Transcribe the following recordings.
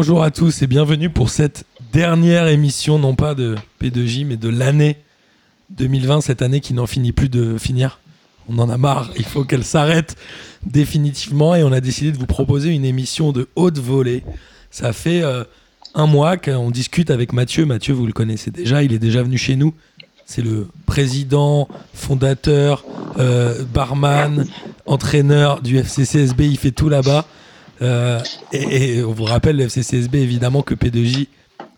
Bonjour à tous et bienvenue pour cette dernière émission, non pas de P2J, mais de l'année 2020, cette année qui n'en finit plus de finir. On en a marre, il faut qu'elle s'arrête définitivement et on a décidé de vous proposer une émission de haute volée. Ça fait euh, un mois qu'on discute avec Mathieu. Mathieu, vous le connaissez déjà, il est déjà venu chez nous. C'est le président, fondateur, euh, barman, entraîneur du FCCSB. Il fait tout là-bas. Euh, et, et on vous rappelle, le FCCSB, évidemment, que P2J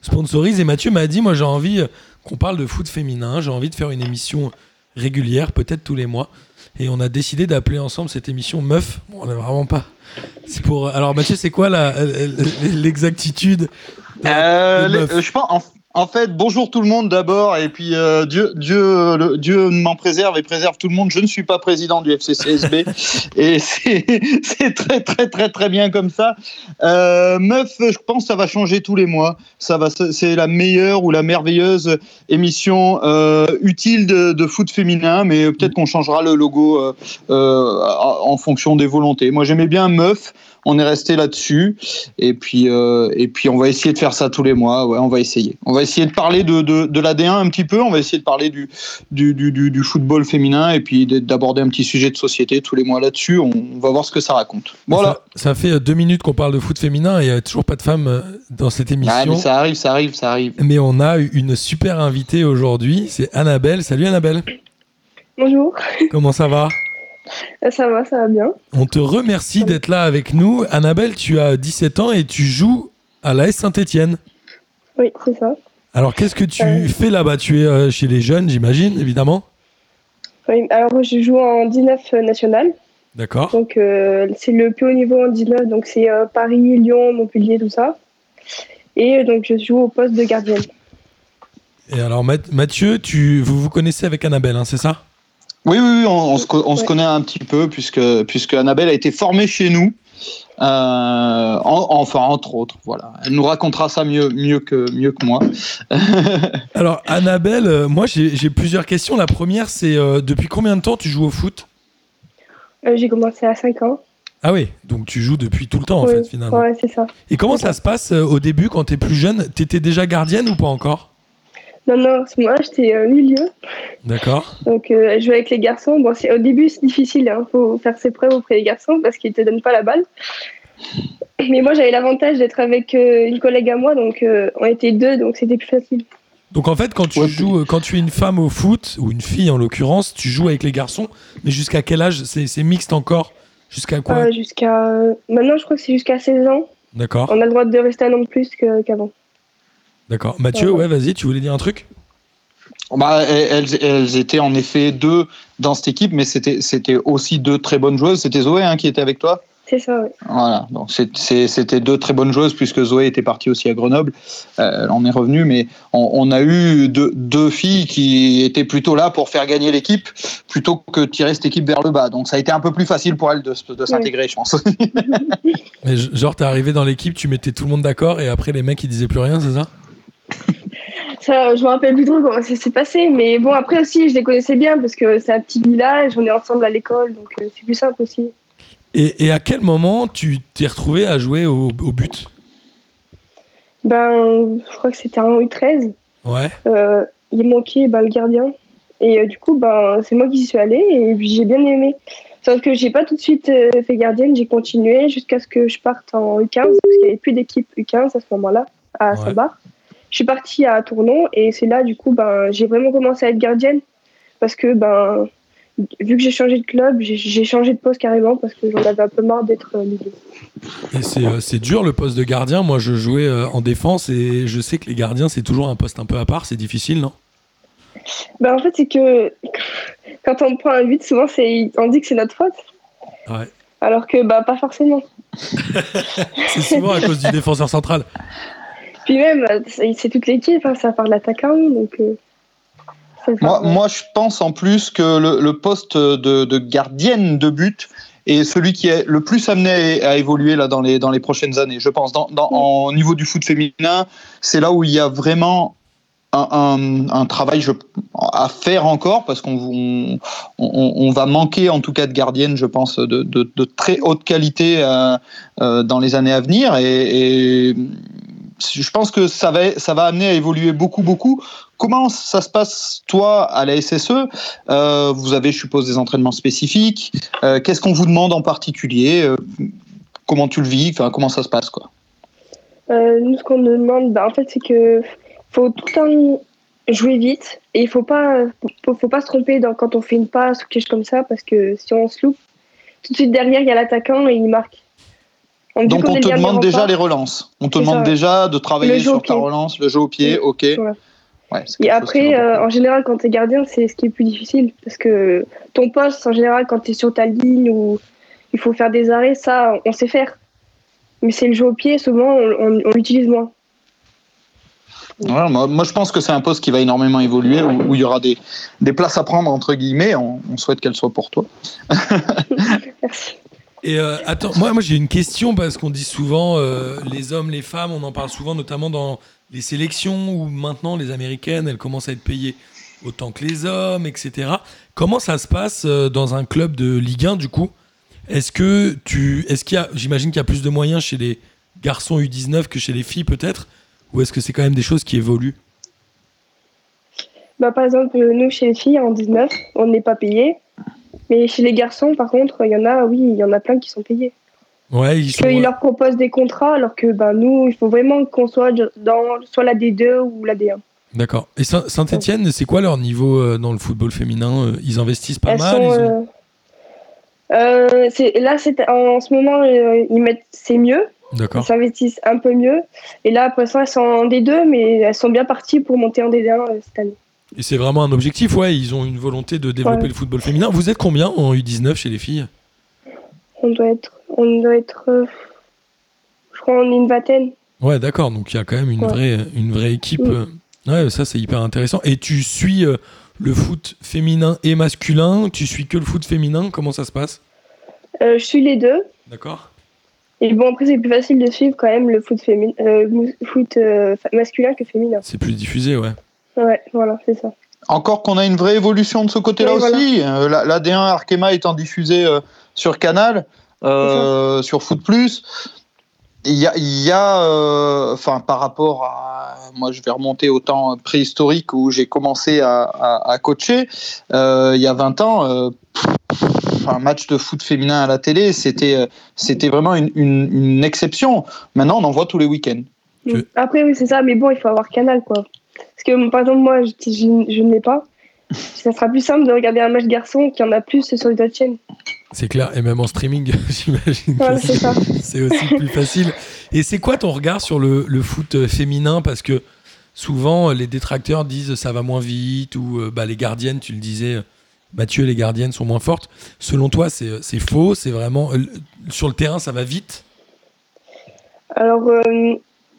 sponsorise. Et Mathieu m'a dit Moi, j'ai envie euh, qu'on parle de foot féminin. J'ai envie de faire une émission régulière, peut-être tous les mois. Et on a décidé d'appeler ensemble cette émission Meuf. Bon, on n'a vraiment pas. C'est pour. Alors, Mathieu, c'est quoi l'exactitude Euh, euh, je pense, en, en fait, bonjour tout le monde d'abord, et puis euh, Dieu, Dieu, le- Dieu m'en préserve et préserve tout le monde. Je ne suis pas président du FCCSB, et c'est très très très très bien comme ça. Euh, meuf, je pense que ça va changer tous les mois. Ça va, c'est la meilleure ou la merveilleuse émission euh, utile de, de foot féminin, mais peut-être qu'on changera le logo en fonction des volontés. Moi, j'aimais bien Meuf. On est resté là-dessus. Et puis, euh, et puis, on va essayer de faire ça tous les mois. Ouais, on va essayer. On va essayer de parler de, de, de l'AD1 un petit peu. On va essayer de parler du, du, du, du, du football féminin et puis de- d'aborder un petit sujet de société tous les mois là-dessus. On, on va voir ce que ça raconte. Voilà. Ça, ça fait euh, deux minutes qu'on parle de foot féminin et il n'y a toujours pas de femmes euh, dans cette émission. Ah, mais ça arrive, ça arrive, ça arrive. Mais on a une super invitée aujourd'hui, c'est Annabelle. Salut Annabelle, Bonjour, comment ça va? Ça va, ça va bien. On te remercie d'être là avec nous. Annabelle, tu as 17 ans et tu joues à l'AS Saint-Etienne. Oui, c'est ça. Alors qu'est-ce que tu Euh. fais là-bas? Tu es euh, chez les jeunes, j'imagine, évidemment. Oui, alors je joue en 19 national, D'accord. donc euh, c'est le plus haut niveau en 19, donc c'est Paris, Lyon, Montpellier, tout ça. Et donc je joue au poste de gardienne. Et alors Math- Mathieu, tu, vous vous connaissez avec Annabelle, hein, c'est ça? Oui, oui, oui, on, on se, connaît un petit peu puisque, puisque Annabelle a été formée chez nous. Euh, en- enfin, entre autres, voilà. Elle nous racontera ça mieux, mieux, que, mieux que moi. Alors Annabelle, euh, moi j'ai plusieurs questions. La première, c'est euh, depuis combien de temps tu joues au foot? Euh, J'ai commencé à 5 ans. Ah oui, donc tu joues depuis tout le temps en fait finalement. Ouais, c'est ça. Et comment ça se passe euh, au début quand t'es plus jeune? T'étais déjà gardienne ou pas encore? Non, non, moment-là, j'étais euh, milieu. D'accord. Donc euh, je jouais avec les garçons. Bon, c'est- au début, c'est difficile. Il faut faire ses preuves auprès des garçons parce qu'ils te donnent pas la balle. Mais moi, j'avais l'avantage d'être avec euh, une collègue à moi, donc euh, on était deux, donc c'était plus facile. Donc en fait, quand tu Ouais, joues, euh, quand tu es une femme au foot ou une fille en l'occurrence, tu joues avec les garçons. Mais jusqu'à quel âge? C'est mixte encore Jusqu'à quoi? Euh, jusqu'à maintenant, je crois que c'est jusqu'à 16 ans. D'accord. On a le droit de rester un an de plus qu'avant. D'accord. Mathieu, ouais, vas-y, tu voulais dire un truc? Bah, elles, elles étaient en effet deux dans cette équipe, mais c'était c'était aussi deux très bonnes joueuses. C'était Zoé hein, qui était avec toi? C'est ça, oui. Voilà, donc c'était deux très bonnes joueuses puisque Zoé était partie aussi à Grenoble. Euh, elle en est revenue, mais on, on a eu deux, deux filles qui étaient plutôt là pour faire gagner l'équipe plutôt que tirer cette équipe vers le bas. Donc ça a été un peu plus facile pour elles de, s'intégrer, je pense. Mais genre, t'es arrivé dans l'équipe, tu mettais tout le monde d'accord et après les mecs ils disaient plus rien, c'est ça? Ça, je me rappelle plus trop comment ça s'est passé, mais bon, après aussi, je les connaissais bien parce que c'est un petit village, on est ensemble à l'école, donc euh, c'est plus simple aussi. et, et à quel moment tu t'es retrouvé à jouer au, au but? Ben, je crois que c'était en U13. Ouais. Euh, il manquait ben, le gardien. Et euh, du coup, ben, c'est moi qui suis allée et j'ai bien aimé. Sauf que j'ai pas tout de suite euh, fait gardienne, j'ai continué jusqu'à ce que je parte en U15, parce qu'il n'y avait plus d'équipe U15 à ce moment-là, à Ouais. Saint-Bar. Je suis partie à Tournon et c'est là, du coup, ben, j'ai vraiment commencé à être gardienne. Parce que, ben, vu que j'ai changé de club, j'ai- changé de poste carrément parce que j'en avais un peu marre d'être euh, milieu. Et c'est euh, dur le poste de gardien. Moi, je jouais euh, en défense et je sais que les gardiens, c'est toujours un poste un peu à part. C'est difficile, non? Ben, en fait, c'est que quand on prend un but, souvent, c'est- on dit que c'est notre faute. Ouais. Alors que, bah, pas forcément. C'est souvent à cause du défenseur central. Puis même, euh, c'est toute l'équipe, hein, ça part de l'attaquant, donc. euh, moi, moi, je pense en plus que le, le poste de, de gardienne de but est celui qui est le plus amené à, évoluer là dans les dans les prochaines années. Je pense dans, dans Mm. au niveau du foot féminin, c'est là où il y a vraiment un, un- un travail je, à, faire encore parce qu'on on, va manquer en tout cas de gardiennes, je pense, de, de, très haute qualité dans les années à venir. et je pense que ça va, amener à évoluer beaucoup, beaucoup. Comment ça se passe, toi, à la SSE euh, Vous avez, je suppose, des entraînements spécifiques. Euh, qu'est-ce qu'on vous demande en particulier? Euh, Comment tu le vis? Enfin, Comment ça se passe quoi? Nous, ce qu'on nous demande, bah, en fait, c'est que faut tout le temps jouer vite et il faut pas, faut, pas se tromper quand on fait une passe ou quelque chose comme ça parce que si on se loupe, tout de suite derrière, il y a l'attaquant et il marque. Donc, on, te demande déjà les relances. On te demande déjà de travailler sur ta relance, le jeu au pied, ok. et après, euh, en général, quand tu es gardien, c'est ce qui est plus difficile. Parce que ton poste, en général, quand tu es sur ta ligne ou il faut faire des arrêts, ça, on sait faire. Mais c'est le jeu au pied, souvent, on, l'utilise moins. moi, je pense que c'est un poste qui va énormément évoluer, où, il y aura des, des, places à prendre, entre guillemets. On, on souhaite qu'elles soient pour toi. Merci. Et euh, attends, moi, moi j'ai une question parce qu'on dit souvent euh, les hommes, les femmes, on en parle souvent notamment dans les sélections où maintenant les américaines elles commencent à être payées autant que les hommes, etc. Comment ça se passe euh, dans un club de Ligue 1 du coup? Est-ce que tu, est-ce qu'il y a, j'imagine qu'il y a plus de moyens chez les garçons U19 que chez les filles peut-être, ou est-ce que c'est quand même des choses qui évoluent? Bah, par exemple, nous chez les filles en 19, on n'est pas payé. Mais chez les garçons, par contre, il y en a, oui, il y en a plein qui sont payés. Ouais, ils sont... leur proposent des contrats, alors que ben, nous, il faut vraiment qu'on soit dans soit la D2 ou la D1. D'accord. Et Saint-Etienne, c'est quoi leur niveau euh, dans le football féminin euh, Ils investissent pas mal euh, Là, en ce moment, ils mettent c'est mieux. Ils s'investissent un peu mieux. Et là, pour l'instant, elles sont en D2, mais elles sont bien parties pour monter en D1 cette année. Et c'est vraiment un objectif, ouais. Ils ont une volonté de développer le football féminin. Vous êtes combien en U19 chez les filles? On doit être, on doit être, euh, je crois, on est une vingtaine. Ouais, d'accord. Donc il y a quand même une vraie, une vraie équipe. Mm. Ouais, ça c'est hyper intéressant. Et tu suis euh, le foot féminin et masculin? Tu suis que le foot féminin? Comment ça se passe? Euh, Je suis les deux. D'accord. Et bon, après, c'est plus facile de suivre quand même le foot, féminin, foot masculin que féminin. C'est plus diffusé, ouais. Ouais, voilà, c'est ça. Encore qu'on a une vraie évolution de ce côté-là aussi. Euh, la, D1 Arkema étant diffusée euh, sur Canal, euh, sur Foot Plus. Il y a, y a enfin, par rapport à, moi, je vais remonter au temps préhistorique où j'ai commencé à, à, coacher. il y a 20 ans, un match de foot féminin à la télé, c'était, c'était vraiment une, une, exception. Maintenant, on en voit tous les week-ends. Après, oui, c'est ça, mais bon, il faut avoir Canal, quoi. Parce que, par exemple, moi, je, je, ne l'ai pas. Ça sera plus simple de regarder un match garçon qu'il y en a plus sur les autres chaînes. C'est clair, et même en streaming, j'imagine. c'est aussi plus facile. Et c'est quoi ton regard sur le, le, foot féminin? Parce que souvent, les détracteurs disent ça va moins vite, ou euh, bah, les gardiennes, tu le disais, Mathieu, les gardiennes sont moins fortes. Selon toi, c'est faux? C'est vraiment. Euh, sur le terrain, ça va vite? Alors, euh,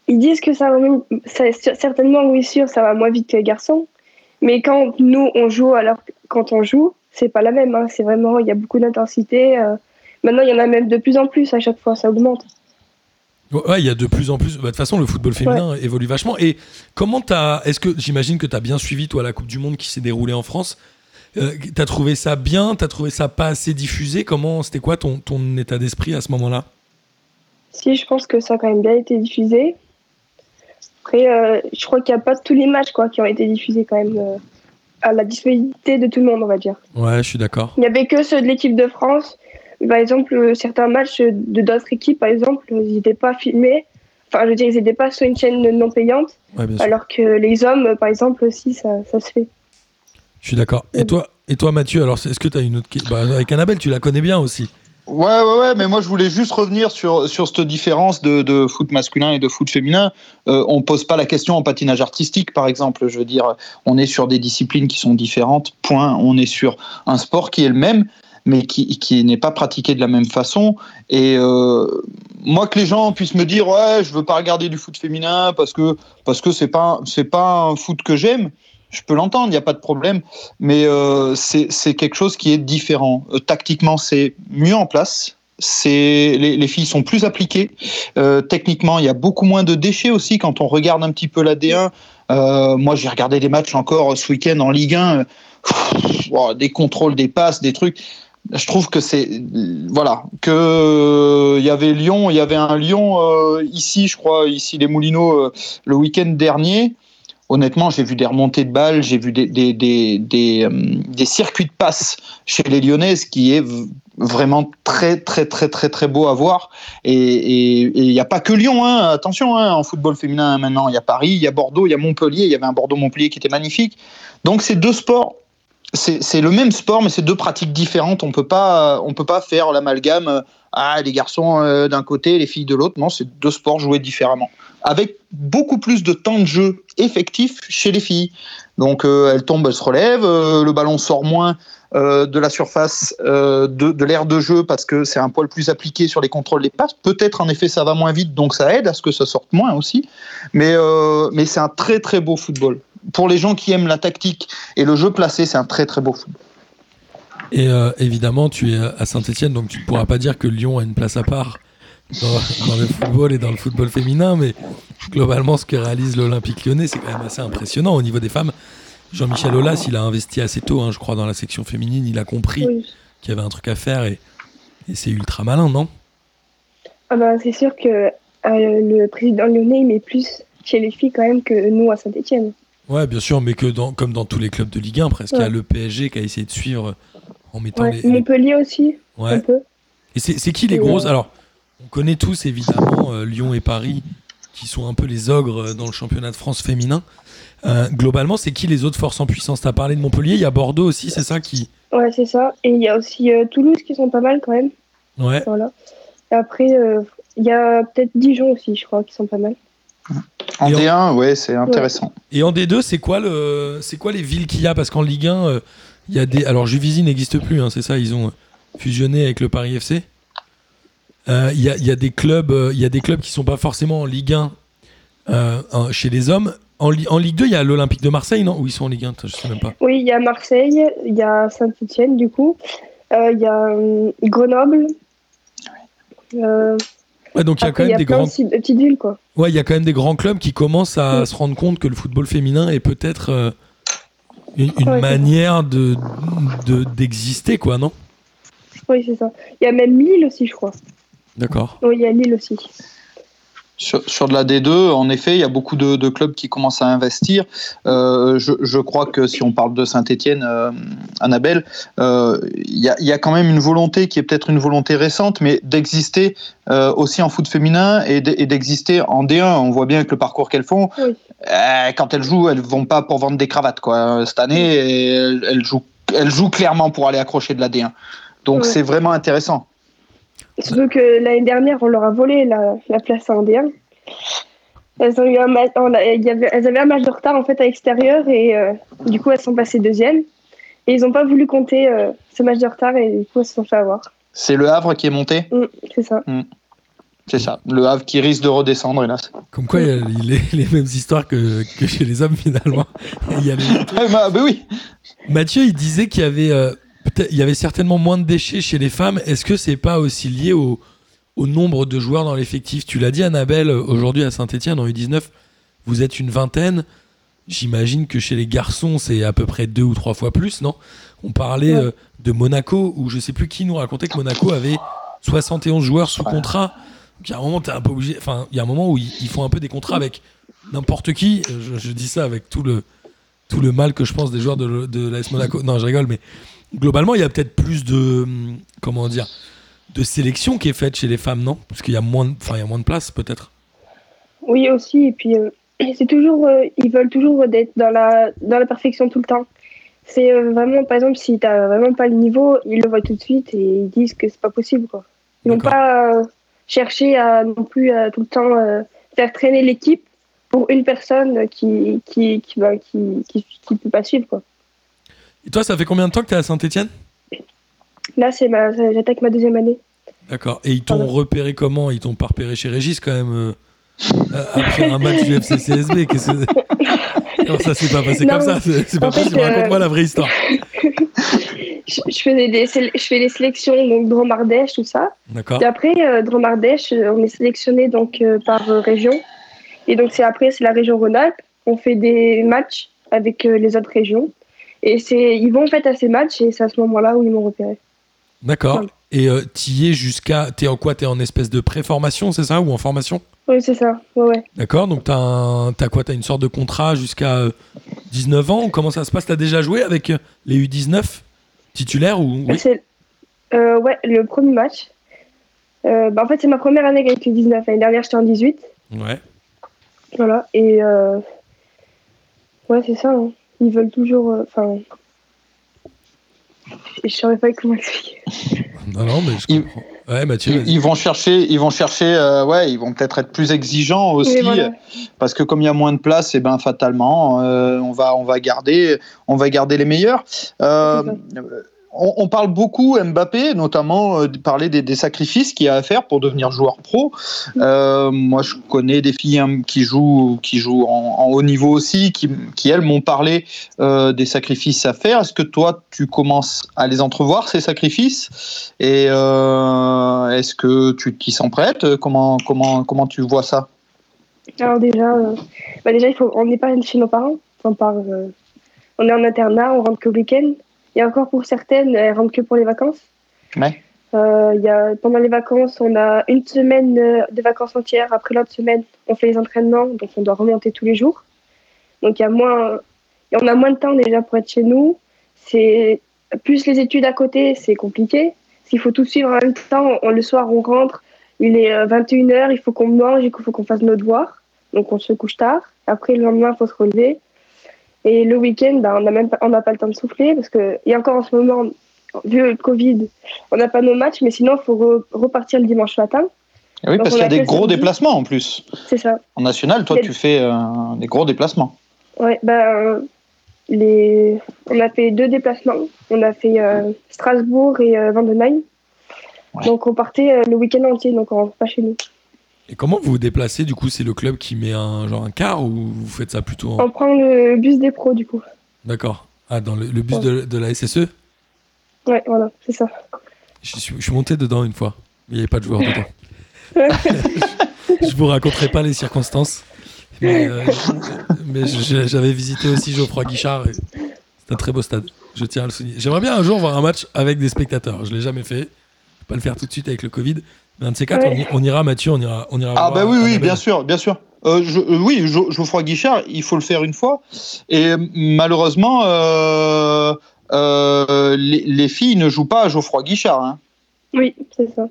ils disent que ça va certainement, oui, sûr, ça va moins vite que les garçons. Mais quand nous, on joue, alors quand on joue, c'est pas la même. Hein. C'est vraiment, il y a beaucoup d'intensité. Euh. Maintenant, il y en a même de plus en plus à chaque fois, ça augmente. Ouais, il y a de plus en plus. Bah, de toute façon, le football féminin évolue vachement. Et comment t'as. Est-ce que j'imagine que tu as bien suivi, toi, la Coupe du Monde qui s'est déroulée en France euh, T'as trouvé ça bien T'as trouvé ça pas assez diffusé Comment C'était quoi ton, ton état d'esprit à ce moment-là? Si, je pense que ça a quand même bien été diffusé. Après, euh, je crois qu'il n'y a pas tous les matchs quoi, qui ont été diffusés quand même euh, à la disponibilité de tout le monde, on va dire. Ouais, je suis d'accord. Il n'y avait que ceux de l'équipe de France. Par exemple, euh, certains matchs de d'autres équipes, par exemple, ils n'étaient pas filmés. Enfin, je veux dire, ils n'étaient pas sur une chaîne non payante. alors que les hommes, par exemple, aussi, ça, ça se fait. Je suis d'accord. Et toi, et toi, Mathieu, alors est-ce que tu as une autre question bah, Avec Annabelle, tu la connais bien aussi. Ouais, ouais, ouais, mais moi je voulais juste revenir sur, sur cette différence de, de foot masculin et de foot féminin. Euh, on pose pas la question en patinage artistique, par exemple. Je veux dire, on est sur des disciplines qui sont différentes, point. On est sur un sport qui est le même, mais qui, qui n'est pas pratiqué de la même façon. Et euh, moi, que les gens puissent me dire, ouais, je veux pas regarder du foot féminin parce que parce que c'est pas c'est pas un foot que j'aime je peux l'entendre, il n'y a pas de problème, mais euh, c'est quelque chose qui est différent. Euh, tactiquement, c'est mieux en place. Les, les, filles sont plus appliquées. Euh, techniquement, il y a beaucoup moins de déchets aussi quand on regarde un petit peu la D1. moi, j'ai regardé des matchs encore ce week-end en Ligue 1. des contrôles, des passes, des trucs je trouve que c'est voilà que il y avait Lyon, il y avait un Lyon euh, ici, je crois, ici les Moulineaux euh, le week-end dernier. Honnêtement, j'ai vu des remontées de balles, j'ai vu des, euh, circuits de passe chez les Lyonnaises qui est vraiment très très très très très beau à voir. Et il n'y a pas que Lyon, hein, attention, hein, en football féminin maintenant, il y a Paris, il y a Bordeaux, il y a Montpellier, il y avait un Bordeaux-Montpellier qui était magnifique. Donc c'est deux sports c'est le même sport, mais c'est deux pratiques différentes. On on peut pas faire l'amalgame. Euh, ah, les garçons euh, d'un côté, les filles de l'autre. Non, c'est deux sports joués différemment, avec beaucoup plus de temps de jeu effectif chez les filles. Donc, euh, elles tombent, elles se relèvent, le ballon sort moins de la surface de, de l'aire de jeu parce que c'est un poil plus appliqué sur les contrôles des passes. Peut-être en effet ça va moins vite, donc ça aide à ce que ça sorte moins aussi. Mais, mais c'est un très très beau football pour les gens qui aiment la tactique et le jeu placé, c'est un très très beau football. Et euh, évidemment, tu es à Saint-Etienne, donc tu ne pourras pas dire que Lyon a une place à part dans, le football et dans le football féminin, mais globalement, ce que réalise l'Olympique lyonnais, c'est quand même assez impressionnant au niveau des femmes. Jean-Michel Aulas, il a investi assez tôt, hein, je crois, dans la section féminine. Il a compris qu'il y avait un truc à faire et, c'est ultra malin, non? Ah bah, C'est sûr que euh, le président lyonnais, il met plus chez les filles quand même que nous à Saint-Etienne. Ouais, bien sûr, mais que dans, comme dans tous les clubs de Ligue 1, presque. Il y a le PSG qui a essayé de suivre en mettant les, Montpellier aussi, un peu. Et c'est qui les grosses? Alors, on connaît tous évidemment euh, Lyon et Paris, qui sont un peu les ogres euh, dans le championnat de France féminin. Euh, globalement, c'est qui les autres forces en puissance? Tu as parlé de Montpellier, il y a Bordeaux aussi, c'est ça qui. Ouais, c'est ça. Et il y a aussi Toulouse qui sont pas mal quand même. Ouais. Voilà. Et après, il y a peut-être Dijon aussi, je crois, qui sont pas mal. En D1, ouais, c'est intéressant. Et en D2, c'est quoi le, c'est quoi les villes qu'il y a? Parce qu'en Ligue 1, euh, il y a des, alors Juvisy n'existe plus, hein, c'est ça, ils ont fusionné avec le Paris FC. Euh, il y, a, y, a, des clubs, euh, il y a des clubs qui sont pas forcément en Ligue 1 chez les hommes. En, en Ligue 2, il y a l'Olympique de Marseille, non? Ou ils sont en Ligue 1 Je sais même pas. Oui, il y a Marseille, il y a Saint-Etienne, du coup. Il y a Grenoble. Ouais, donc il y a quand même des grands. petites villes, quoi. Ouais, il y a quand même des grands clubs qui commencent à se rendre compte que le football féminin est peut-être euh, une, manière de d'exister, quoi, non? Oui, c'est ça. Il y a même Lille aussi, je crois. D'accord. Oui, il y a Lille aussi. Sur, de la D2, en effet, il y a beaucoup de, clubs qui commencent à investir. Euh, je, crois que si on parle de Saint-Etienne, euh, Annabelle, euh, il y, a, quand même une volonté qui est peut-être une volonté récente, mais d'exister aussi en foot féminin et d'exister en D1. On voit bien que le parcours qu'elles font, quand elles jouent, elles vont pas pour vendre des cravates. Quoi. Cette année, elles, jouent, elles jouent clairement pour aller accrocher de la D1. Donc c'est vraiment intéressant. Surtout que l'année dernière, on leur a volé la, la place à D1. Elles, ont eu un elles avaient un match de retard en fait à l'extérieur et euh, du coup elles sont passées deuxième. Et ils n'ont pas voulu compter euh, ce match de retard et du coup elles se sont fait avoir. C'est le Havre qui est monté? Mm, C'est ça. Mm. C'est ça, le Havre qui risque de redescendre, hélas. Comme quoi, il y a les, les mêmes histoires que, que, chez les hommes, finalement. il y a ah, bah, bah, oui Mathieu, il disait qu'il y avait euh, il y avait certainement moins de déchets chez les femmes. Est-ce que c'est pas aussi lié au, nombre de joueurs dans l'effectif? Tu l'as dit, Annabelle, aujourd'hui à Saint-Etienne, en U19, vous êtes une vingtaine. J'imagine que chez les garçons, c'est à peu près deux ou trois fois plus, non? On parlait euh, de Monaco, où je sais plus qui nous racontait que Monaco avait 71 joueurs sous contrat. il y a un moment, un peu obligé. Enfin, il y a un moment où ils, font un peu des contrats avec n'importe qui. Je, dis ça avec tout le, tout le mal que je pense des joueurs de, de l'AS Monaco. Non, je rigole, mais globalement, il y a peut-être plus de comment dire de sélection qui est faite chez les femmes, non? Parce qu'il y a moins, de, enfin, il y a moins de place, peut-être. Oui, aussi. Et puis, euh, c'est toujours, euh, ils veulent toujours être dans la dans la perfection tout le temps. C'est euh, vraiment, par exemple, si tu n'as vraiment pas le niveau, ils le voient tout de suite et ils disent que c'est pas possible, quoi. Ils n'ont pas cherché à non plus à tout le temps faire traîner l'équipe pour une personne qui qui qui, bah, qui, qui, qui peut pas suivre, quoi. Et toi, ça fait combien de temps que tu es à Saint-Etienne Là, c'est ma... j'attaque ma deuxième année. D'accord. Et ils t'ont repéré comment? Ils t'ont pas repéré chez Régis quand même euh, euh, après un match du FC CSB Non, ça s'est pas passé comme ça. C'est pas possible. Raconte-moi la vraie histoire. je, faisais des, je fais les sélections donc Dromardèche, tout ça. D'accord. Et après euh, Dromardèche, on est sélectionné donc par région. Et donc c'est après c'est la région Rhône-Alpes. on fait des matchs avec euh, les autres régions. Et c'est, ils vont en fait à ces matchs et c'est à ce moment-là où ils m'ont repéré. D'accord. Et euh, t'y es jusqu'à. T'es en quoi? T'es en espèce de pré-formation, c'est ça? Ou en formation? Oui, c'est ça. Ouais, ouais. D'accord. Donc t'as un... t'as quoi? T'as une sorte de contrat jusqu'à euh, 19 ans? Comment ça se passe? T'as déjà joué avec euh, les U19 titulaires ou oui? C'est euh, ouais, le premier match. Euh, bah, en fait, c'est ma première année avec les 19. L'année dernière, j'étais en 18. Ouais. Voilà. Et euh, ouais, c'est ça. hein. Ils veulent toujours. euh, Enfin. je saurais pas comment expliquer. Non, non, mais je Il- comprends. Ouais, Mathieu. Ils, ils vont chercher, ils vont chercher, euh, ouais, ils vont peut-être être plus exigeants aussi, voilà. parce que comme il y a moins de place, et ben fatalement, euh, on va, on va garder, on va garder les meilleurs. Euh, on, parle beaucoup Mbappé, notamment euh, parler des, sacrifices qu'il y a à faire pour devenir joueur pro. Euh, moi, je connais des filles hein, qui jouent, qui jouent en, haut niveau aussi, qui, elles m'ont parlé euh, des sacrifices à faire. Est-ce que toi, tu commences à les entrevoir ces sacrifices? Et est-ce que tu t'y sens prête? Comment, comment, comment tu vois ça? Alors déjà, bah déjà on n'est pas chez nos parents. On, on est en internat, on rentre que le week-end. Et encore pour certaines, elles rentrent que pour les vacances. Ouais. Euh, il y a, pendant les vacances, on a une semaine euh, de vacances entières. Après l'autre semaine, on fait les entraînements, donc on doit remonter tous les jours. Donc il y a moins, on a moins de temps déjà pour être chez nous. C'est plus les études à côté, c'est compliqué. S'il faut tout suivre en même temps, on- le soir on rentre, il est 21h, il faut qu'on mange, il faut qu'on fasse nos devoirs. Donc on se couche tard. Après le lendemain, il faut se relever. Et le week-end, bah, on n'a même pas, on n'a pas le temps de souffler parce que et encore en ce moment, vu le Covid, on n'a pas nos matchs, mais sinon il faut re- repartir le dimanche matin. Eh Oui, Donc, parce qu'il y a des gros samedi. déplacements en plus. C'est ça. En national, toi, tu fais euh, des gros déplacements. Ouais, ben, les... on a fait deux déplacements. On a fait euh, Strasbourg et euh, Vandenheim. Ouais. Donc on partait le week-end entier, donc on rentre pas chez nous. Et comment vous vous déplacez Du coup, c'est le club qui met un genre un car ou vous faites ça plutôt en... On prend le bus des pros du coup. D'accord. Ah, dans le, le bus de, de la SSE Ouais, voilà, c'est ça. je suis, je suis monté dedans une fois. mais Il n'y avait pas de joueur dedans. je vous raconterai pas les circonstances. Mais, euh, mais j'avais visité aussi Geoffroy Guichard. C'est un très beau stade. Je tiens à le souligner. J'aimerais bien un jour voir un match avec des spectateurs. Je l'ai jamais fait. Je vais pas le faire tout de suite avec le Covid. Un de ces quatre, Ouais. on, ira, Mathieu, on ira, on ira Ah voir bah oui, oui, Annabelle. bien sûr, bien sûr. Euh, je, euh, oui, Geoffroy Guichard, il faut le faire une fois. Et malheureusement, euh, euh, les, les filles ne jouent pas à Geoffroy Guichard. hein. Oui, c'est ça.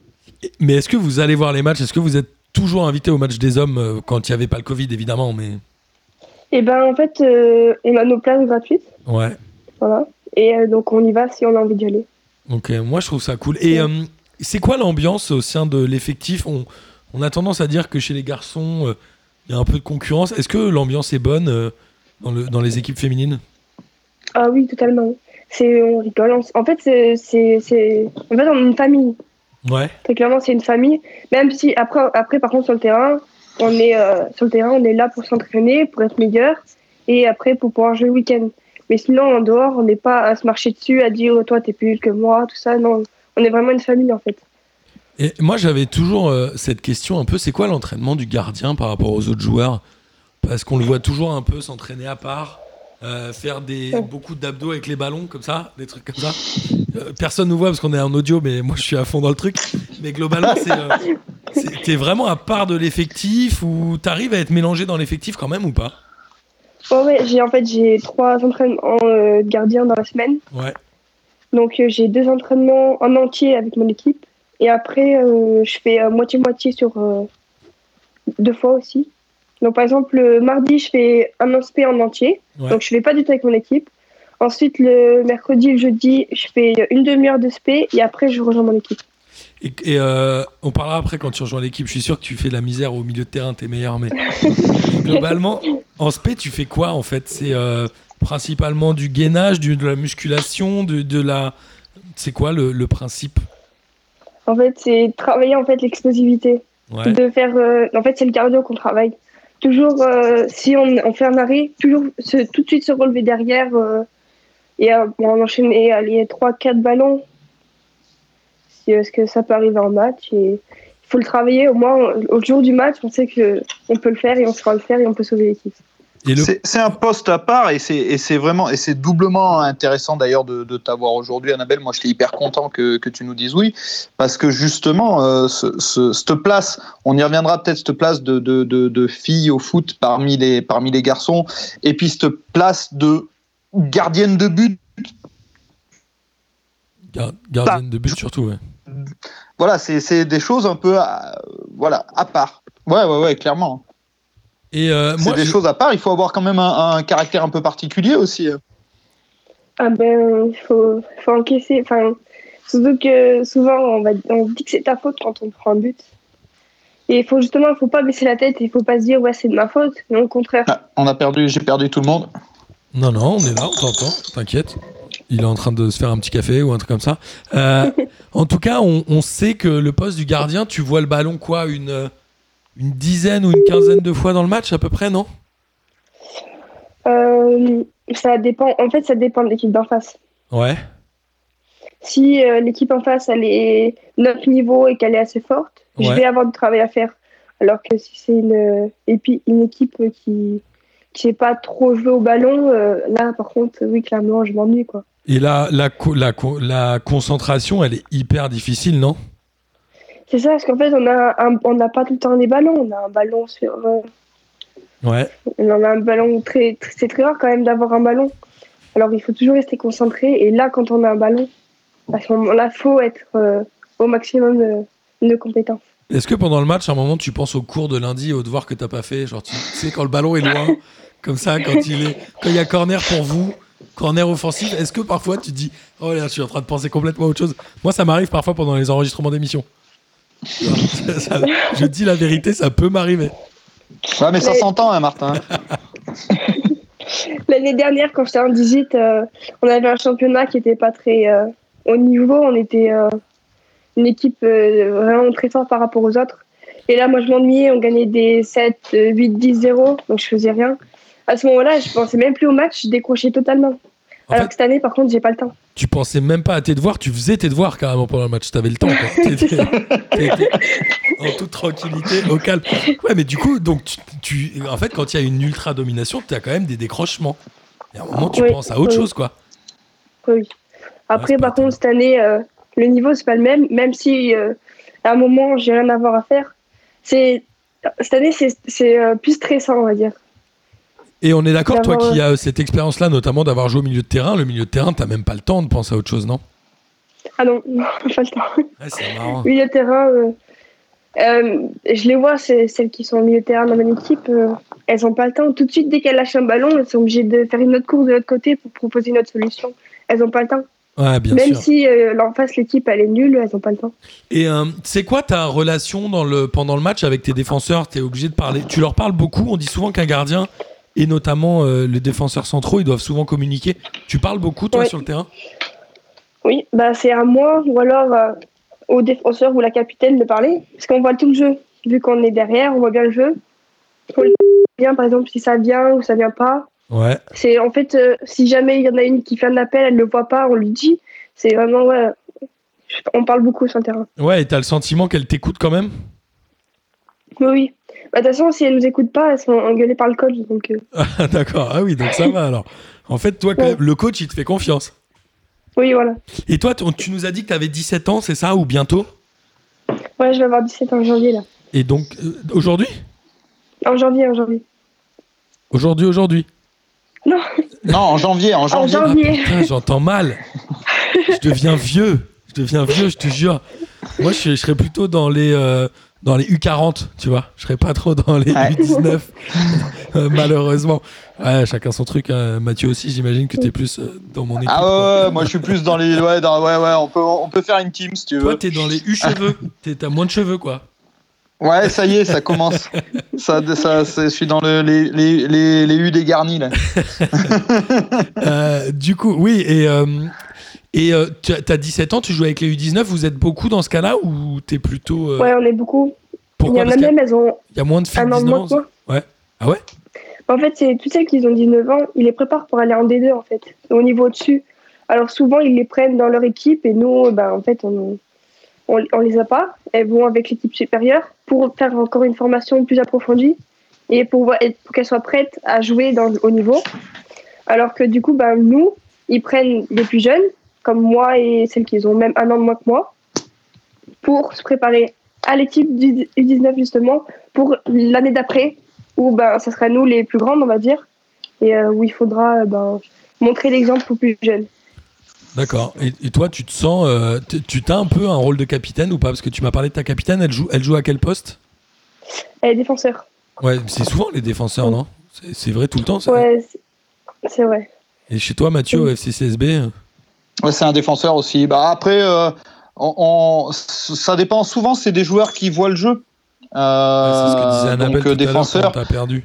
Mais est-ce que vous allez voir les matchs? Est-ce que vous êtes toujours invité au match des hommes euh, quand il n'y avait pas le Covid, évidemment mais... Et ben en fait, euh, on a nos places gratuites, Ouais. voilà. Et euh, donc on y va si on a envie d'y aller. Euh, moi je trouve ça cool. Et euh, c'est quoi l'ambiance au sein de l'effectif on, on a tendance à dire que chez les garçons, euh, il y a un peu de concurrence. Est-ce que l'ambiance est bonne euh, dans, le, dans les équipes féminines? Ah oui, totalement. C'est, on rigole. on En fait, c'est, c'est, c'est- en fait, on est une famille. Ouais. Très clairement, c'est une famille. Même si après, après par contre, sur le terrain, on est euh, sur le terrain, on est là pour s'entraîner, pour être meilleur, et après pour pouvoir jouer le week-end. Mais sinon, en dehors, on n'est pas à se marcher dessus, à dire oh, toi t'es plus que moi, tout ça. Non, on est vraiment une famille en fait. Et moi j'avais toujours euh, cette question un peu, c'est quoi l'entraînement du gardien par rapport aux autres joueurs? Parce qu'on le voit toujours un peu s'entraîner à part. euh, faire des, Ouais. beaucoup d'abdos avec les ballons comme ça, des trucs comme ça. Euh, personne nous voit parce qu'on est en audio, mais moi je suis à fond dans le truc. Mais globalement, c'est, euh, t'es vraiment à part de l'effectif ou t'arrives à être mélangé dans l'effectif quand même ou pas? Ouais, ouais, j'ai en fait j'ai trois entraînements de gardien dans la semaine. Ouais. Donc euh, j'ai deux entraînements en entier avec mon équipe. Et après, euh, je fais euh, moitié-moitié sur deux fois aussi. Donc par exemple, le mardi, je fais un aspect en entier. Ouais. Donc je fais pas du tout avec mon équipe. Ensuite, le mercredi et le jeudi, je fais une demi-heure de spé et après, je rejoins mon équipe. Et, et, euh, on parlera après quand tu rejoins l'équipe. Je suis sûr que tu fais de la misère au milieu de terrain, t'es meilleur. Mais globalement, en spé, tu fais quoi en fait? C'est euh, principalement du gainage, du, de la musculation, de, de la. C'est quoi le, le principe? En fait, c'est travailler en fait l'explosivité. Ouais. De faire, euh, en fait, c'est le cardio qu'on travaille. Toujours, euh, si on, on fait un arrêt, toujours se, tout de suite se relever derrière euh, et on enchaîne et aller 3-4 ballons. Est-ce que ça peut arriver en match et il faut le travailler au moins au jour du match. On sait que on peut le faire et on saura le faire et on peut sauver l'équipe. Le- C'est un poste à part et c'est vraiment et c'est doublement intéressant d'ailleurs de, de t'avoir aujourd'hui, Annabelle. Moi, j'étais hyper content que, que tu nous dises oui parce que justement, euh, ce, ce- cette place, on y reviendra peut-être cette place de, de, de, de fille au foot parmi les parmi les garçons et puis cette place de gardienne de but. Gar- gardienne de but surtout, ouais. Voilà, c'est c'est des choses un peu à, voilà à part. Ouais, ouais, ouais, clairement. Et euh, C'est moi, des je- choses à part. Il faut avoir quand même un, un caractère un peu particulier aussi. Ah ben, il faut, faut encaisser. Enfin, surtout que souvent, on, va, on dit que c'est ta faute quand on prend un but. Et il faut justement, il faut pas baisser la tête, il faut pas se dire, ouais, c'est de ma faute. Mais au contraire. Ah, on a perdu, j'ai perdu tout le monde. Non, non, on est là, on t'entend, t'inquiète. Il est en train de se faire un petit café ou un truc comme ça. Euh, en tout cas, on, on sait que le poste du gardien, tu vois le ballon quoi, une, euh, une dizaine ou une quinzaine de fois dans le match à peu près, non? Euh, ça dépend. En fait, ça dépend de l'équipe d'en face. Ouais. Si euh, l'équipe en face, elle est notre niveau et qu'elle est assez forte, je vais avoir du travail à faire. Alors que si c'est une, et puis une équipe qui qui sait pas trop jouer au ballon, euh, là, par contre, oui, clairement, je m'ennuie, quoi. Et là, la, co- la, co- la concentration, elle est hyper difficile, non? C'est ça, parce qu'en fait, on a un- on n'a pas tout le temps des ballons. On a un ballon sur. euh, Ouais. on a un ballon très. très- c'est très rare quand même d'avoir un ballon. Alors, il faut toujours rester concentré. Et là, quand on a un ballon, à ce moment-là, faut être euh, au maximum de, de compétences. Est-ce que pendant le match, à un moment, tu penses au cours de lundi, au devoir que t'as pas fait? Genre, tu sais, quand le ballon est loin, comme ça, quand il est, quand il y a corner pour vous, corner offensif, est-ce que parfois tu te dis, oh là, je suis en train de penser complètement à autre chose? Moi, ça m'arrive parfois pendant les enregistrements d'émissions. Ça- ça- je dis la vérité, ça peut m'arriver. Ouais, mais ça Mais- s'entend, hein, Martin. L'année dernière, quand j'étais en 18, euh, on avait un championnat qui était pas très euh, haut niveau. On était euh, une équipe euh, vraiment très forte par rapport aux autres. Et là, moi, je m'ennuyais. On gagnait des 7, euh, 8, 10, 0. Donc, je faisais rien. À ce moment-là, je pensais même plus au match. Je décrochais totalement. En Alors fait, que cette année, par contre, j'ai pas le temps. Tu pensais même pas à tes devoirs, tu faisais tes devoirs carrément pendant le match. T'avais le temps, quoi. T'étais- t'étais en toute tranquillité, au calme. Ouais, mais du coup, donc, tu, tu- en fait, quand il y a une ultra domination, tu as quand même des décrochements. Et à un moment, tu Oui, penses à autre oui. chose, quoi. Oui. Après, pas par contre, cette année, euh, le niveau, c'est pas le même. Même si, euh, à un moment, j'ai rien à voir à faire. C'est cette année, c'est c'est, euh, plus stressant, on va dire. Et on est d'accord, toi qui as cette expérience-là, notamment d'avoir joué au milieu de terrain, le milieu de terrain, t'as même pas le temps de penser à autre chose, non? Ah non, non, pas le temps. Ouais, c'est marrant. Milieu de terrain, euh, euh, je les vois, c'est celles qui sont au milieu de terrain dans mon équipe, euh, elles n'ont pas le temps. Tout de suite, dès qu'elles lâchent un ballon, elles sont obligées de faire une autre course de l'autre côté pour proposer une autre solution. Elles n'ont pas le temps. Ouais, bien Même sûr. si euh, en face, l'équipe, elle est nulle, elles n'ont pas le temps. Et euh, c'est quoi ta relation dans le, pendant le match avec tes défenseurs? T'es obligé de parler. Tu leur parles beaucoup? On dit souvent qu'un gardien, et notamment euh, les défenseurs centraux, ils doivent souvent communiquer. Tu parles beaucoup, toi, sur le terrain? Oui, bah, c'est à moi ou alors euh, au défenseur ou la capitaine de parler, parce qu'on voit tout le jeu. Vu qu'on est derrière, on voit bien le jeu. On le bien, par exemple, si ça vient ou ça vient pas. Ouais. C'est en fait, euh, si jamais il y en a une qui fait un appel, elle ne le voit pas, on lui dit. C'est vraiment, ouais, on parle beaucoup sur le terrain. Ouais, et t'as le sentiment qu'elle t'écoute quand même? Oui, oui. Bah, De toute façon, si elles nous écoutent pas, elles sont engueulées par le coach. Donc, euh, Ah, D'accord. Ah oui, donc ça va alors. En fait, toi, quand Ouais. même, le coach, il te fait confiance. oui, voilà. Et toi, tu nous as dit que t'avais 17 ans, c'est ça Ou bientôt? Ouais, je vais avoir 17 en janvier, là. Et donc, euh, aujourd'hui? En janvier, en janvier. Aujourd'hui, aujourd'hui? Non, Non, en janvier, en en janvier. Ah janvier. putain, j'entends mal. Je deviens vieux. Je deviens vieux, je te jure. Moi, je, je serais plutôt dans les, euh, dans les U40, tu vois. Je serais pas trop dans les Ouais. U19, euh, malheureusement. Ouais, chacun son truc. hein. Mathieu aussi, j'imagine que t'es plus euh, dans mon équipe. Ah ouais, ouais, moi je suis plus dans les. Ouais, dans- ouais, ouais, on peut, on peut faire une team si tu Toi, veux. t'es dans les U-cheveux. T'es- T'as moins de cheveux, quoi. Ouais, ça y est, ça commence. ça, ça, je suis dans le, les, les, les, les U dégarnis là. Euh, du coup, oui, et, euh, et euh, tu as t'as 17 ans, tu joues avec les U19, vous êtes beaucoup dans ce cas-là ou t'es plutôt. euh, Ouais, on est beaucoup. Il y en a même, elles ont il y a moins de filles 19 moins ans. moi. Ah ouais? En fait, c'est toutes celles qui ont 19 ans, ils les préparent pour aller en D2 en fait, au niveau au-dessus. Alors souvent, ils les prennent dans leur équipe et nous, ben, en fait, on, on, on les a pas. Elles vont avec l'équipe supérieure pour faire encore une formation plus approfondie. et pour, qu'elles soient prêtes à jouer dans, au niveau. Alors que du coup, ben, nous, ils prennent les plus jeunes, comme moi et celles qui ont même un an de moins que moi, pour se préparer à l'équipe du U19 justement, pour l'année d'après, où ben, ça sera nous les plus grandes, on va dire, et euh, où il faudra ben, montrer l'exemple aux plus jeunes. D'accord. Et, et toi, tu te sens. euh, tu as un peu un rôle de capitaine ou pas? Parce que tu m'as parlé de ta capitaine, elle joue, elle joue à quel poste? Et défenseurs. Ouais, c'est souvent les défenseurs, non? C'est vrai tout le temps ça? Ouais, c'est- c'est vrai. Et chez toi, Mathieu, au FCCSB euh, Ouais, c'est un défenseur aussi. Bah, après, euh, on, on- ça dépend. Souvent, c'est des joueurs qui voient le jeu. Euh, C'est ce que disait Annabelle donc, défenseur. t'as perdu.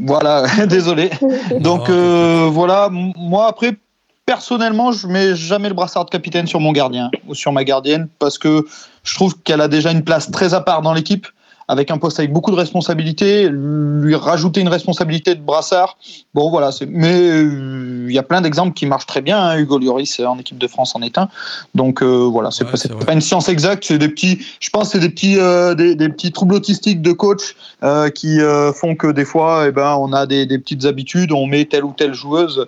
Voilà, désolé. Donc Non, euh, voilà, moi après, personnellement, je mets jamais le brassard de capitaine sur mon gardien ou sur ma gardienne parce que je trouve qu'elle a déjà une place très à part dans l'équipe avec un poste avec beaucoup de responsabilités, lui rajouter une responsabilité de brassard. Bon voilà, mais euh, il y a plein d'exemples qui marchent très bien. hein. Hugo Lloris euh, en équipe de France en est un. Donc euh, voilà, c'est Ouais, pas, une science exacte, c'est des petits. Je pense que c'est des petits euh, des, des petits troubles autistiques de coach qui font que des fois, eh ben, on a des, des petites habitudes, on met telle ou telle joueuse.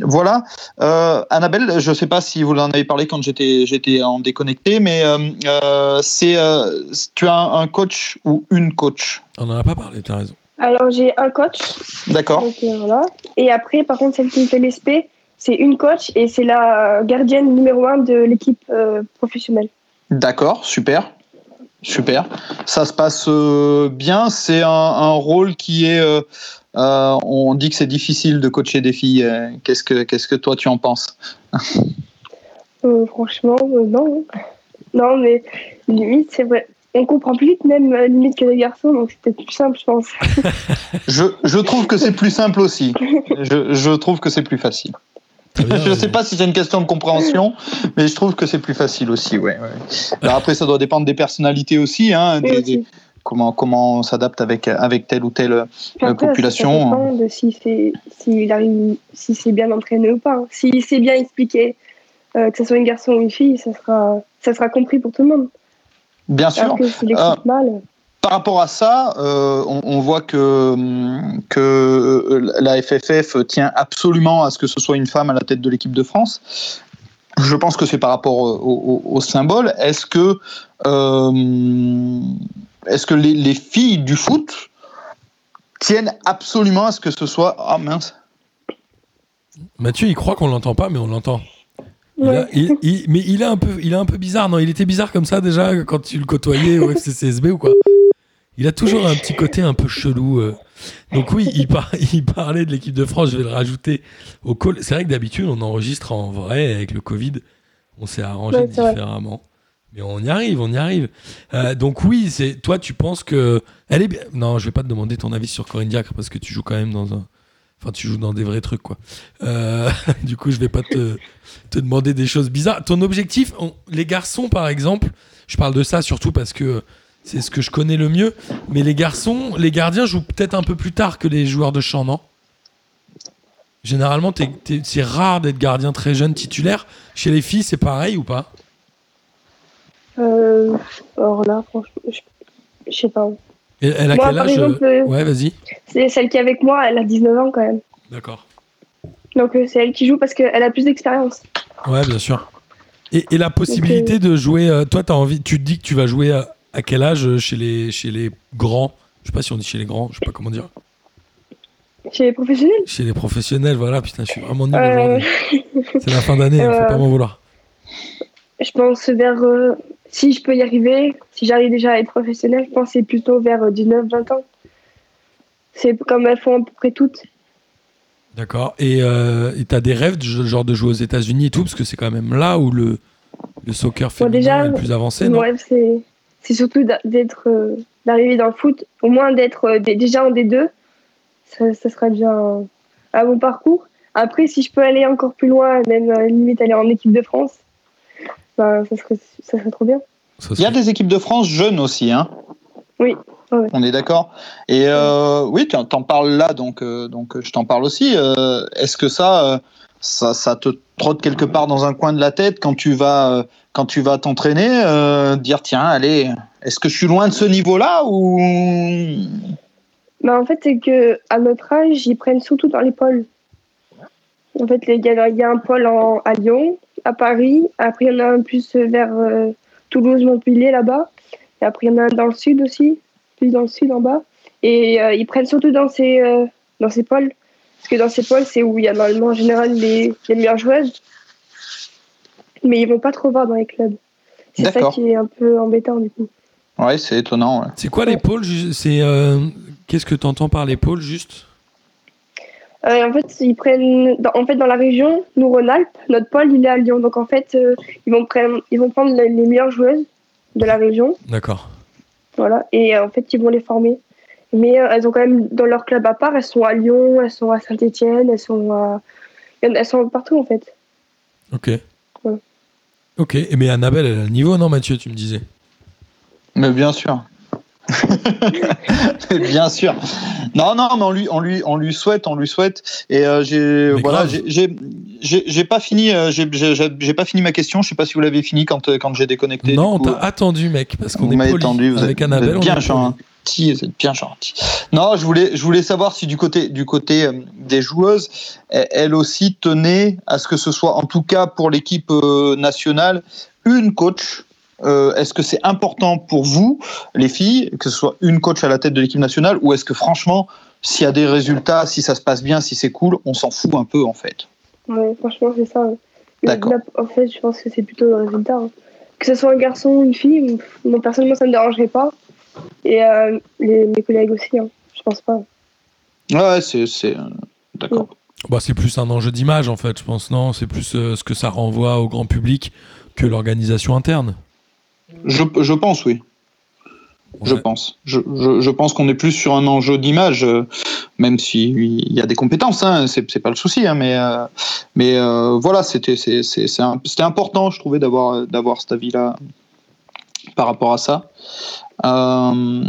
Voilà. Annabelle, je ne sais pas si vous en avez parlé quand j'étais j'étais en déconnecté, mais c'est tu as un, un coach ou une coach? On en a pas parlé, t'as raison. Alors j'ai un coach, D'accord. euh, voilà. Et après, par contre, celle qui me fait l'SP, c'est une coach et c'est la gardienne numéro un de l'équipe euh, professionnelle. D'accord, super. Super. Ça se passe euh, bien. C'est un, un rôle qui est. euh, euh, on dit que c'est difficile de coacher des filles. Qu'est-ce que Qu'est-ce que toi tu en penses? Euh, franchement, euh, non. Non, mais limite, c'est vrai. On comprend plus vite, même euh, limite que les garçons, donc c'est peut-être plus simple, je pense. je, je trouve que c'est plus simple aussi. Je, je trouve que c'est plus facile. Bien, je euh, sais pas si c'est une question de compréhension, mais je trouve que c'est plus facile aussi. Ouais, ouais. Alors après, ça doit dépendre des personnalités aussi, hein, Et des- aussi. des- comment comment on s'adapte avec avec telle ou telle. Après, population, Ça dépend de si c'est s'il arrive, si c'est bien entraîné ou pas. hein. Si c'est bien expliqué, euh, que ce soit une garçon ou une fille, ça sera, ça sera compris pour tout le monde. Bien sûr. Alors que mal, Par rapport à ça, euh, on, on voit que, que euh, la FFF tient absolument à ce que ce soit une femme à la tête de l'équipe de France. Je pense que c'est par rapport au, au- au symbole. Est-ce que, euh, est-ce que les, les filles du foot tiennent absolument à ce que ce soit. Ah mince. Mathieu, il croit qu'on l'entend pas, mais on l'entend. Il- il- mais il est un peu, il est un peu bizarre, non? Il était bizarre comme ça déjà quand tu le côtoyais au FCCSB ou quoi? Il a toujours un petit côté un peu chelou. euh. Donc oui, il, par- il parlait de l'équipe de France. Je vais le rajouter au call. C'est vrai que d'habitude on enregistre en vrai avec le Covid. On s'est arrangé Ouais, c'est vrai. différemment. Mais on y arrive, on y arrive. Euh, donc oui, c'est toi, tu penses que elle est bien. Non, je vais pas te demander ton avis sur Corinne Diacre parce que tu joues quand même dans un. Enfin, tu joues dans des vrais trucs, quoi. Euh, du coup, je vais pas te, te demander des choses bizarres. Ton objectif, les garçons, par exemple, je parle de ça surtout parce que c'est ce que je connais le mieux. Mais les garçons, les gardiens jouent peut-être un peu plus tard que les joueurs de champ, non? Généralement, c'est rare d'être gardien très jeune titulaire. Chez les filles, c'est pareil ou pas? Euh, alors là, franchement, je, je sais pas. Et Elle a Moi, quel âge exemple, euh, euh, Ouais, vas-y. C'est celle qui est avec moi, elle a 19 ans quand même. D'accord. Donc euh, c'est elle qui joue parce qu'elle a plus d'expérience. Ouais, bien sûr. Et, et la possibilité de jouer. euh, toi, as envie. Tu te dis que tu vas jouer à, à quel âge euh, chez les, chez les grands? Je sais pas si on dit chez les grands. Je sais pas comment dire. Chez les professionnels Chez les professionnels, voilà. Putain, je suis vraiment nul Euh, aujourd'hui. C'est la fin d'année, hein, faut euh, pas m'en vouloir. Je pense vers. euh, si je peux y arriver, si j'arrive déjà à être professionnel, je pense que c'est plutôt vers 19-20 ans. C'est comme elles font à peu près toutes. D'accord. Et euh, et t'as des rêves, de- genre de jouer aux États-Unis et tout, parce que c'est quand même là où le, le soccer féminin déjà, est le plus avancé, Mon non? rêve, c'est, surtout d'être, euh, d'arriver dans le foot, au moins d'être euh, dé- déjà en D2. Ça, ça sera déjà un, un bon parcours. Après, si je peux aller encore plus loin, même euh, limite aller en équipe de France, ben, ça, serait, ça serait trop bien. Il y a des équipes de France jeunes aussi, hein Oui, ouais. On est d'accord. Et euh, oui, tu en t'en parles là, donc, euh, donc je t'en parle aussi. Euh, Est-ce que ça, euh, ça, ça te trotte quelque part dans un coin de la tête quand tu vas, euh, quand tu vas t'entraîner, euh, dire tiens, allez, est-ce que je suis loin de ce niveau-là ou? Bah, en fait, c'est que à notre âge, ils prennent surtout dans les pôles. En fait, il y, a- il y a un pôle en- à Lyon, à Paris. Après, il y en a un plus vers euh, Toulouse, Montpellier, là-bas. Et après, il y en a un dans le sud aussi, plus dans le sud, en bas. Et euh, ils prennent surtout dans ces, euh, dans ces pôles. Parce que dans ces pôles, c'est où il y a normalement en général les, les meilleures joueuses. Mais ils vont pas trop voir dans les clubs. C'est ça qui est un peu embêtant, du coup. Ouais, c'est étonnant. ouais. C'est quoi l'épaule ju- C'est euh, qu'est-ce que tu entends par l'épaule juste? Euh, en fait, ils prennent, dans, en fait, dans la région, nous Rhône-Alpes, notre pôle, il est à Lyon. Donc en fait, euh, ils vont prendre, ils vont prendre les, les meilleures joueuses de la région, D'accord. voilà, et euh, en fait, ils vont les former. Mais euh, elles ont quand même dans leur club à part. Elles sont à Lyon, elles sont à Saint-Étienne, elles sont à, elles sont partout en fait. Ok. Ouais. Ok. Et mais Annabelle, elle a le niveau, non, Mathieu Tu me disais? Mais bien sûr. Bien sûr. Non, non, mais on lui, on lui, on lui souhaite, on lui souhaite. Et euh, j'ai, voilà, j'ai- pas fini, euh, j'ai, pas fini ma question. Je sais pas si vous l'avez fini quand, euh, quand j'ai déconnecté. non, on t'a attendu, mec, parce qu'on est m'avez poli. tendu, vous êtes, Avec vous Annabelle, êtes on bien gentil, vous êtes bien gentil. Non, je voulais, je voulais savoir si du côté, du côté des joueuses, elles aussi tenaient à ce que ce soit, en tout cas pour l'équipe nationale, une coach. Euh, est-ce que c'est important pour vous, les filles, que ce soit une coach à la tête de l'équipe nationale, ou est-ce que franchement, s'il y a des résultats, si ça se passe bien, si c'est cool, on s'en fout un peu en fait? Ouais, franchement, c'est ça. D'accord. En fait, je pense que c'est plutôt le résultat. hein. Que ce soit un garçon ou une fille, moi personnellement, ça me dérangerait pas. Et euh, les, mes collègues aussi, hein. je pense pas. Ouais, c'est, c'est euh, d'accord. Bah, c'est plus un enjeu d'image, en fait, je pense. Non, c'est plus euh, ce que ça renvoie au grand public que l'organisation interne. Je, je pense, oui. Je pense. Je, je, je pense qu'on est plus sur un enjeu d'image, euh, même s'il y a des compétences, hein, c'est pas le souci. hein, mais euh, mais euh, voilà, c'était important, je trouvais, d'avoir d'avoir cet avis-là par rapport à ça. Euh,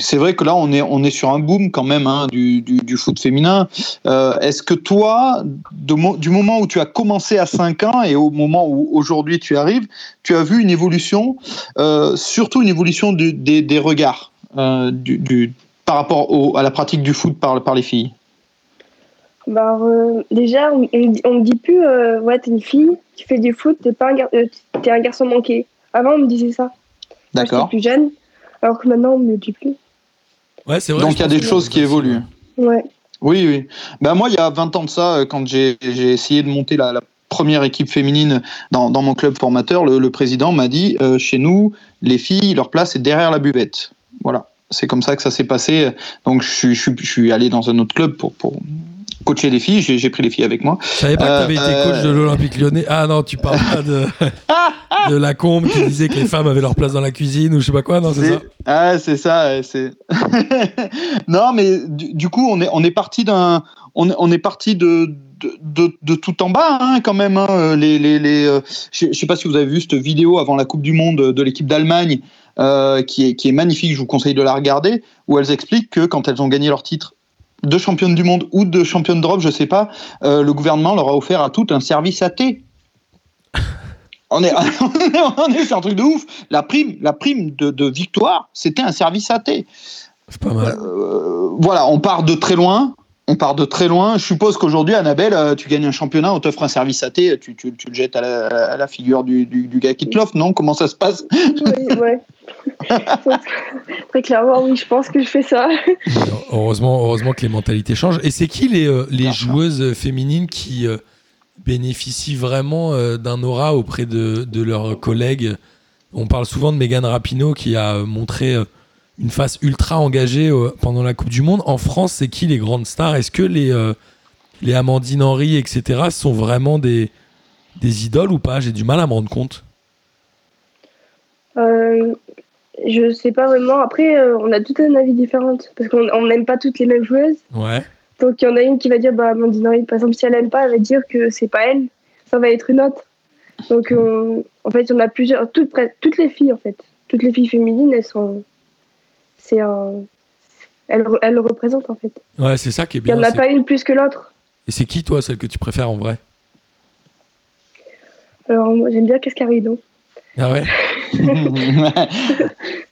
c'est vrai que là, on est, on est sur un boom quand même hein, du, du, du foot féminin. Euh, Est-ce que toi, de du moment où tu as commencé à 5 ans et au moment où aujourd'hui tu arrives, tu as vu une évolution, euh, surtout une évolution du- des, des regards euh, du, par rapport au- à la pratique du foot par, par les filles? Bah, euh, déjà, on, on, me dit plus, euh, ouais, t'es une fille, tu fais du foot, t'es pas un, gar- euh, un garçon manqué. Avant, on me disait ça. D'accord j'étais plus jeune, alors que maintenant, on me le dit plus. Ouais, c'est vrai. Donc il y a des choses qui évoluent. Ouais. Oui, oui. Ben moi, il y a 20 ans de ça, euh, quand j'ai j'ai essayé de monter la, la première équipe féminine dans, dans mon club formateur, le, le président m'a dit euh, chez nous, les filles, leur place est derrière la buvette. Voilà. C'est comme ça que ça s'est passé. Donc je, suis- je, suis- je suis allé dans un autre club pour, pour coacher les filles. J'ai pris les filles avec moi. Je savais pas que tu avais Euh, été coach de l'Olympique lyonnais. Ah non, tu parles pas de, de la combe qui disait que les femmes avaient leur place dans la cuisine ou je sais pas quoi, non, c'est ça? Ah, c'est ça. C'est. non, mais du, du coup, on est on est parti d'un on, on est parti de de, de, de tout en bas hein, quand même. hein, les les, les euh, je je sais pas si vous avez vu cette vidéo avant la Coupe du Monde de l'équipe d'Allemagne. euh, qui, est, qui est magnifique, je vous conseille de la regarder, où elles expliquent que quand elles ont gagné leur titre de championne du monde ou de championne d'Europe, je sais pas, euh, le gouvernement leur a offert à toutes un service à thé. On est, on sur un truc de ouf. La prime, la prime de, de victoire, c'était un service à thé. C'est pas mal. Euh, voilà, on part de très loin. On part de très loin. Je suppose qu'aujourd'hui, Annabelle, euh, tu gagnes un championnat, on t'offre un service à thé, tu, tu, tu le jettes à la, à la figure du, du, du gars qui te l'offre, non? Comment ça se passe? Oui, ouais. Très clairement, oui, je pense que je fais ça. Heureusement, heureusement que les mentalités changent. Et c'est qui les, euh, les joueuses féminines qui euh, bénéficient vraiment euh, d'un aura auprès de, de leurs collègues? On parle souvent de Megan Rapinoe qui a montré une face ultra engagée pendant la Coupe du Monde. En France, c'est qui les grandes stars? Est-ce que les, les Amandine Henry, etc., sont vraiment des, des idoles ou pas? J'ai du mal à me rendre compte. Euh, je sais pas vraiment. Après, euh, on a tout un avis différent parce qu'on on n'aime pas toutes les mêmes joueuses. Ouais. Donc il y en a une qui va dire, bah, Amandine Henry, par exemple, si elle aime pas, elle va dire que c'est pas elle, ça va être une autre. Donc on- en fait, on a plusieurs, toutes, toutes les filles en fait, toutes les filles féminines, elles sont, c'est un, elles, elles le représentent en fait. Ouais, c'est ça qui est Il y bien. en a pas une plus que l'autre. Et c'est qui, toi, celle que tu préfères en vrai? Alors, moi, j'aime bien Cascarino. Ah ouais?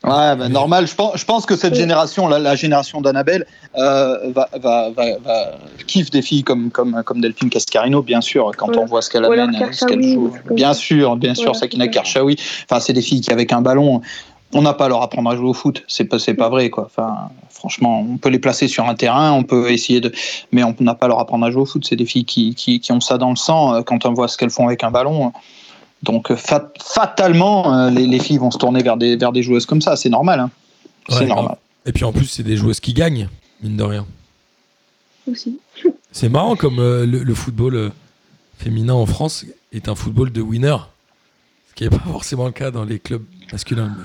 Ouais, bah, normal. Je pense, je pense que cette génération, la, la génération d'Annabelle, euh, va, va, va, va- kiffe des filles comme, comme, comme Delphine Cascarino, bien sûr, quand Voilà. on voit ce qu'elle amène, ce qu'elle joue. Bien sûr, bien sûr, Voilà, Sakina. Karchaoui. Enfin, c'est des filles qui, avec un ballon, on n'a pas à leur apprendre à jouer au foot. C'est pas, c'est pas vrai, quoi. Enfin, franchement, on peut les placer sur un terrain, on peut essayer de, mais on n'a pas à leur apprendre à jouer au foot. C'est des filles qui, qui, qui ont ça dans le sang euh, quand on voit ce qu'elles font avec un ballon. Donc, euh, fat- fatalement, euh, les, les filles vont se tourner vers des, vers des joueuses comme ça. C'est normal. hein. Ouais, C'est grave. normal. Et puis en plus, c'est des joueuses qui gagnent, mine de rien. Aussi. C'est marrant comme euh, le, le football féminin en France est un football de winner. Ce qui n'est pas forcément le cas dans les clubs masculins. mais-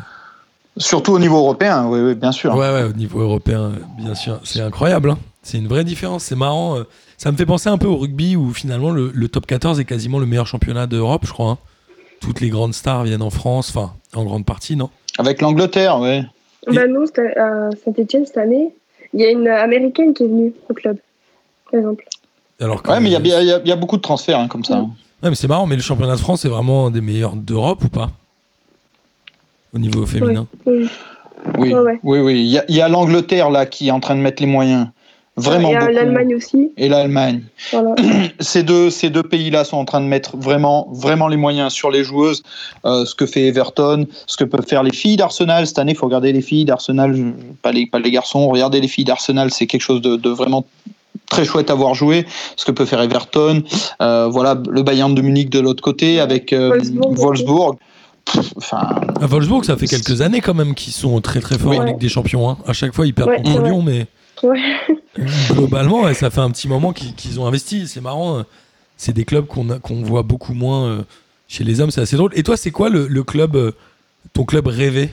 Surtout au niveau européen, oui, oui bien sûr. Ouais, ouais, au niveau européen, bien sûr. C'est incroyable. hein. C'est une vraie différence. C'est marrant. Ça me fait penser un peu au rugby où finalement le, le top 14 est quasiment le meilleur championnat d'Europe, je crois. hein. Toutes les grandes stars viennent en France, enfin, en grande partie, non? Avec l'Angleterre, oui. Et- Bah non, c'était à Saint-Etienne cette année. Il y a une américaine qui est venue au club, par exemple. Alors Ouais, mais il y a, il y a- il y a beaucoup de transferts hein, comme ça. hein. Ouais, mais c'est marrant, mais le championnat de France est vraiment un des meilleurs d'Europe ou pas? Au niveau féminin? Oui. Oui, Ouais, ouais. oui, oui. Il y a, il y a l'Angleterre là qui est en train de mettre les moyens. Vraiment a beaucoup. l'Allemagne aussi. Et l'Allemagne. Voilà. Ces deux, ces deux pays-là sont en train de mettre vraiment, vraiment les moyens sur les joueuses. Euh, ce que fait Everton, ce que peuvent faire les filles d'Arsenal. Cette année, il faut regarder les filles d'Arsenal, pas les, pas les garçons. Regardez les filles d'Arsenal, c'est quelque chose de, de vraiment très chouette à voir jouer. Ce que peut faire Everton. Euh, voilà, le Bayern de Munich de l'autre côté avec euh, Wolfsburg. Wolfsburg. Pff, Enfin, À Wolfsburg, ça fait quelques années quand même qu'ils sont très très forts Oui. en Ligue des Champions. hein. À chaque fois, ils perdent Ouais, contre. Lyon, mais Ouais. globalement, ouais, ça fait un petit moment qu'ils ont investi. C'est marrant. euh, C'est des clubs qu'on qu'on voit beaucoup moins euh, chez les hommes. C'est assez drôle. Et toi, c'est quoi le, le club, euh, ton club rêvé?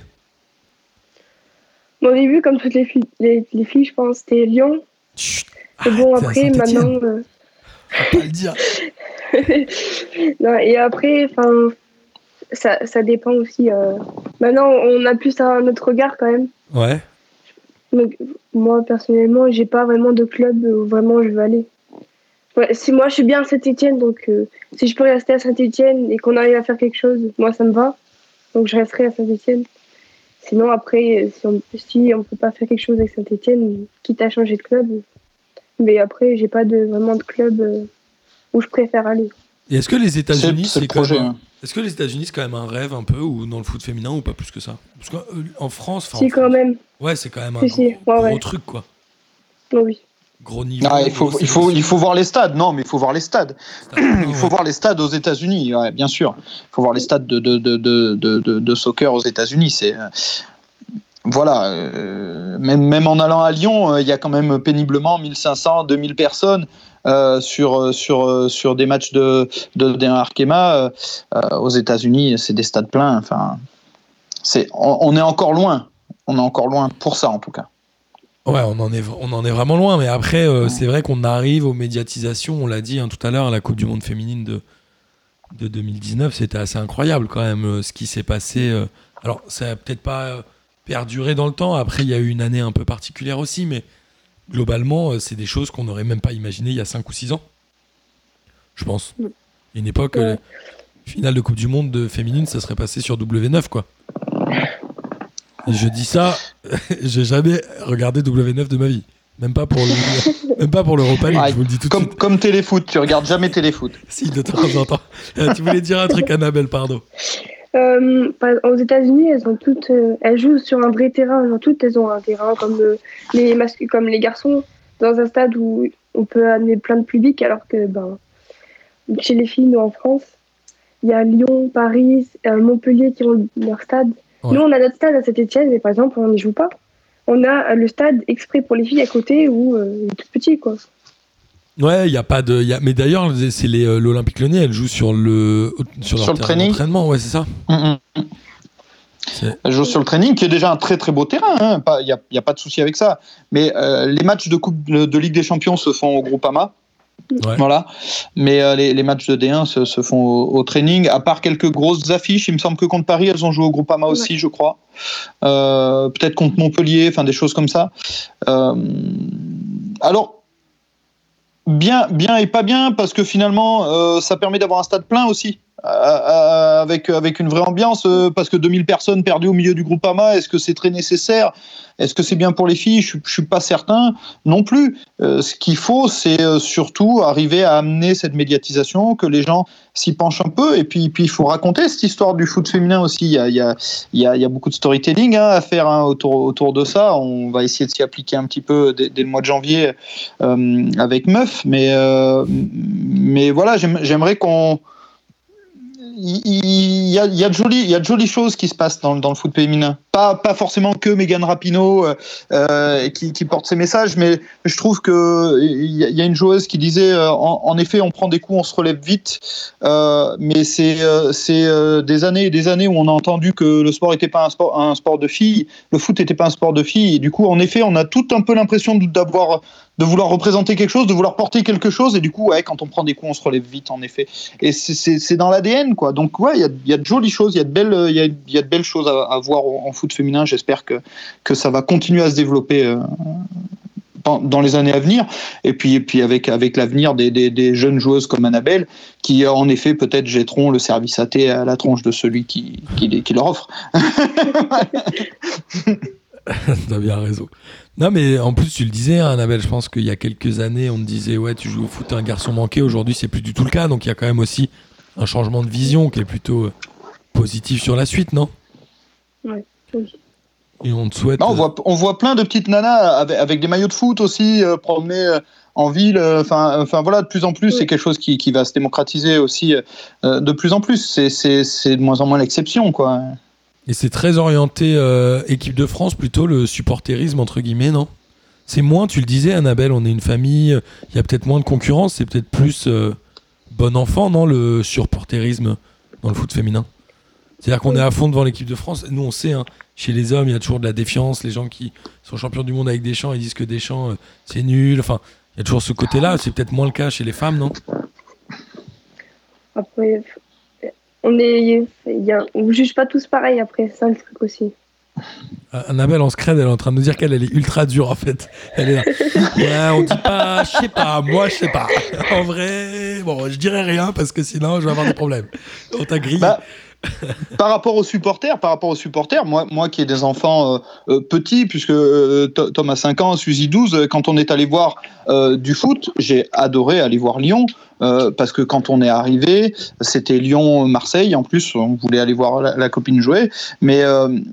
Au début, comme toutes les filles, les, les filles je pense, c'était Lyon. Chut, Et bon, après, maintenant. euh, Faut pas le dire. non, et après, enfin, ça, ça dépend aussi. euh, Maintenant, on a plus un autre regard quand même. Ouais. Donc, moi, personnellement, j'ai pas vraiment de club où vraiment je veux aller. Ouais, si moi, je suis bien à Saint-Etienne, donc euh, si je peux rester à Saint-Etienne et qu'on arrive à faire quelque chose, moi, ça me va. Donc, je resterai à Saint-Etienne. Sinon, après, si on si on peut pas faire quelque chose avec Saint-Etienne, quitte à changer de club. Mais après, j'ai pas de, vraiment de club euh, où je préfère aller. Et est-ce que les c'est États-Unis, c'est le quand même projet. hein. Est-ce que les États-Unis, c'est quand même un rêve un peu, ou dans le foot féminin, ou pas plus que ça? Parce qu'en France, enfin, si, en quand France- même. Ouais, c'est quand même un Si, si, gros, ouais, gros ouais. truc, quoi. Oh, oui. Gros niveau. Ah, il, faut, il, faut, il faut voir les stades. Non, mais il faut voir les stades. Ah, Il faut ouais. voir les stades aux États-Unis, ouais, bien sûr. Il faut voir les stades de, de, de, de, de, de- de soccer aux États-Unis. C'est euh, voilà, euh, même, même en allant à Lyon, euh, il y a quand même péniblement 1500, 2000 personnes euh, sur, euh, sur, euh, sur des matchs de, de D1 Arkema. Euh, aux États-Unis, c'est des stades pleins. Enfin, c'est, on, on est encore loin. On est encore loin pour ça, en tout cas. Ouais, on en est, on en est vraiment loin, mais après, euh, c'est vrai qu'on arrive aux médiatisations, on l'a dit hein, tout à l'heure, à la Coupe du Monde féminine de, de 2019, c'était assez incroyable quand même ce qui s'est passé. alors, ça a peut-être pas perduré dans le temps, après, il y a eu une année un peu particulière aussi, mais globalement, euh, c'est des choses qu'on n'aurait même pas imaginées il y a 5 ou 6 ans, je pense. Une époque, Ouais. euh, finale de Coupe du Monde de féminine, ça serait passé sur W9, quoi. Et je dis ça, j'ai jamais regardé W9 de ma vie. Même pas pour le, même pas pour l'Europa League, Ouais, je vous le dis tout de Comme, suite. comme téléfoot, tu regardes jamais téléfoot. Si, de temps en temps. Euh, tu voulais dire un truc, Annabelle, pardon. Euh, aux États-Unis, elles ont toutes, euh, elles jouent sur un vrai terrain. Genre, toutes, elles ont un terrain comme euh, les comme les garçons, dans un stade où on peut amener plein de public, alors que ben, chez les filles, nous en France, il y a Lyon, Paris, euh, Montpellier qui ont leur stade. Ouais. Nous, on a notre stade à Saint-Etienne, mais par exemple, on n'y joue pas. On a le stade exprès pour les filles à côté où euh, il est tout petit, quoi. Ouais, il y a pas de. y a- mais d'ailleurs, c'est les, euh, l'Olympique Lyonnais, elle joue sur le sur, leur Sur le training. d'entraînement, ouais, c'est ça. Mm, mm. Elle joue sur le training, qui est déjà un très très beau terrain. hein. Pas- Il n'y a, a pas de souci avec ça. Mais euh, les matchs de Coupe de, Ligue des Champions se font au Groupama. Ouais. Voilà. Mais euh, les, les matchs de D1 se, se font au, au training. À part quelques grosses affiches, il me semble que contre Paris, elles ont joué au Groupama aussi, je crois. Euh, Peut-être contre Montpellier, enfin des choses comme ça. Euh, alors, bien, bien et pas bien, parce que finalement, euh, ça permet d'avoir un stade plein aussi. Avec, avec une vraie ambiance, parce que 2000 personnes perdues au milieu du groupe AMA, est-ce que c'est très nécessaire? Est-ce que c'est bien pour les filles? Je ne suis pas certain non plus. ce qu'il faut, c'est surtout arriver à amener cette médiatisation, que les gens s'y penchent un peu, et puis, puis il faut raconter cette histoire du foot féminin aussi. Il y a, il y a, il y a, beaucoup de storytelling hein, à faire hein, autour, autour de ça. On va essayer de s'y appliquer un petit peu dès, dès le mois de janvier avec Meuf, mais, mais voilà, j'aimerais qu'on il y, a, y a de jolies, y a de jolies choses qui se passent dans, dans le foot féminin. Pas, pas forcément que Megan Rapinoe euh, euh, qui, porte ces messages, mais je trouve que il y, a une joueuse qui disait euh, en, effet, on prend des coups, on se relève vite, mais c'est c'est des années et des années où on a entendu que le sport n'était pas un sport, un sport de filles, le foot n'était pas un sport de filles, et du coup, en effet, on a tout un peu l'impression d'avoir de vouloir représenter quelque chose, de vouloir porter quelque chose, et du coup, ouais, quand on prend des coups, on se relève vite, en effet. Et c'est dans l'ADN, quoi. Donc, ouais, il y a, de jolies choses, il y a de belles, y y a de belles choses à, voir en foot féminin. J'espère que, que ça va continuer à se développer. Euh, dans les années à venir, et puis, et puis avec, avec l'avenir des, des, jeunes joueuses comme Annabelle, qui en effet peut-être jetteront le service à thé à la tronche de celui qui, qui leur offre. T'as bien raison. Non, mais en plus, tu le disais, hein, Annabelle, je pense qu'il y a quelques années, on te disait, ouais, tu joues au foot, un garçon manqué. Aujourd'hui, c'est plus du tout le cas. Donc, il y a quand même aussi un changement de vision qui est plutôt euh, positif sur la suite, non? Ouais, Et on te souhaite. Non, on, voit, on voit plein de petites nanas avec, avec des maillots de foot aussi, euh, promener. Euh, en ville, enfin, enfin voilà, de plus en plus, c'est quelque chose qui, qui, va se démocratiser aussi de plus en plus. C'est de moins en moins l'exception, quoi. Et c'est très orienté euh, équipe de France, plutôt le supporterisme, entre guillemets, non? C'est moins, tu le disais, Annabelle, on est une famille, il y a peut-être moins de concurrence, c'est peut-être plus euh, bon enfant, non, le supporterisme dans le foot féminin? C'est-à-dire qu'on est à fond devant l'équipe de France. Nous, on sait, hein, chez les hommes, il y a toujours de la défiance. Les gens qui sont champions du monde avec Deschamps, ils disent que Deschamps, euh, c'est nul. Enfin, il y a toujours ce côté-là. C'est peut-être moins le cas chez les femmes, non? Après, on est, on juge pas tous pareil après, c'est ça le truc aussi. Euh, Annabelle en scred, elle est en train de nous dire qu'elle est ultra dure en fait. Elle est là. Ouais, on dit pas, je sais pas, moi je sais pas. En vrai, bon, je dirais rien parce que sinon je vais avoir des problèmes. On t'a grillé. Bah, par rapport aux supporters, par rapport aux supporters, moi, moi qui ai des enfants euh, euh, petits, puisque euh, Tom a 5 ans, Suzy 12, quand on est allé voir du foot, j'ai adoré aller voir Lyon. Parce que quand on est arrivé, c'était Lyon-Marseille. En plus, on voulait aller voir la, copine jouer. Mais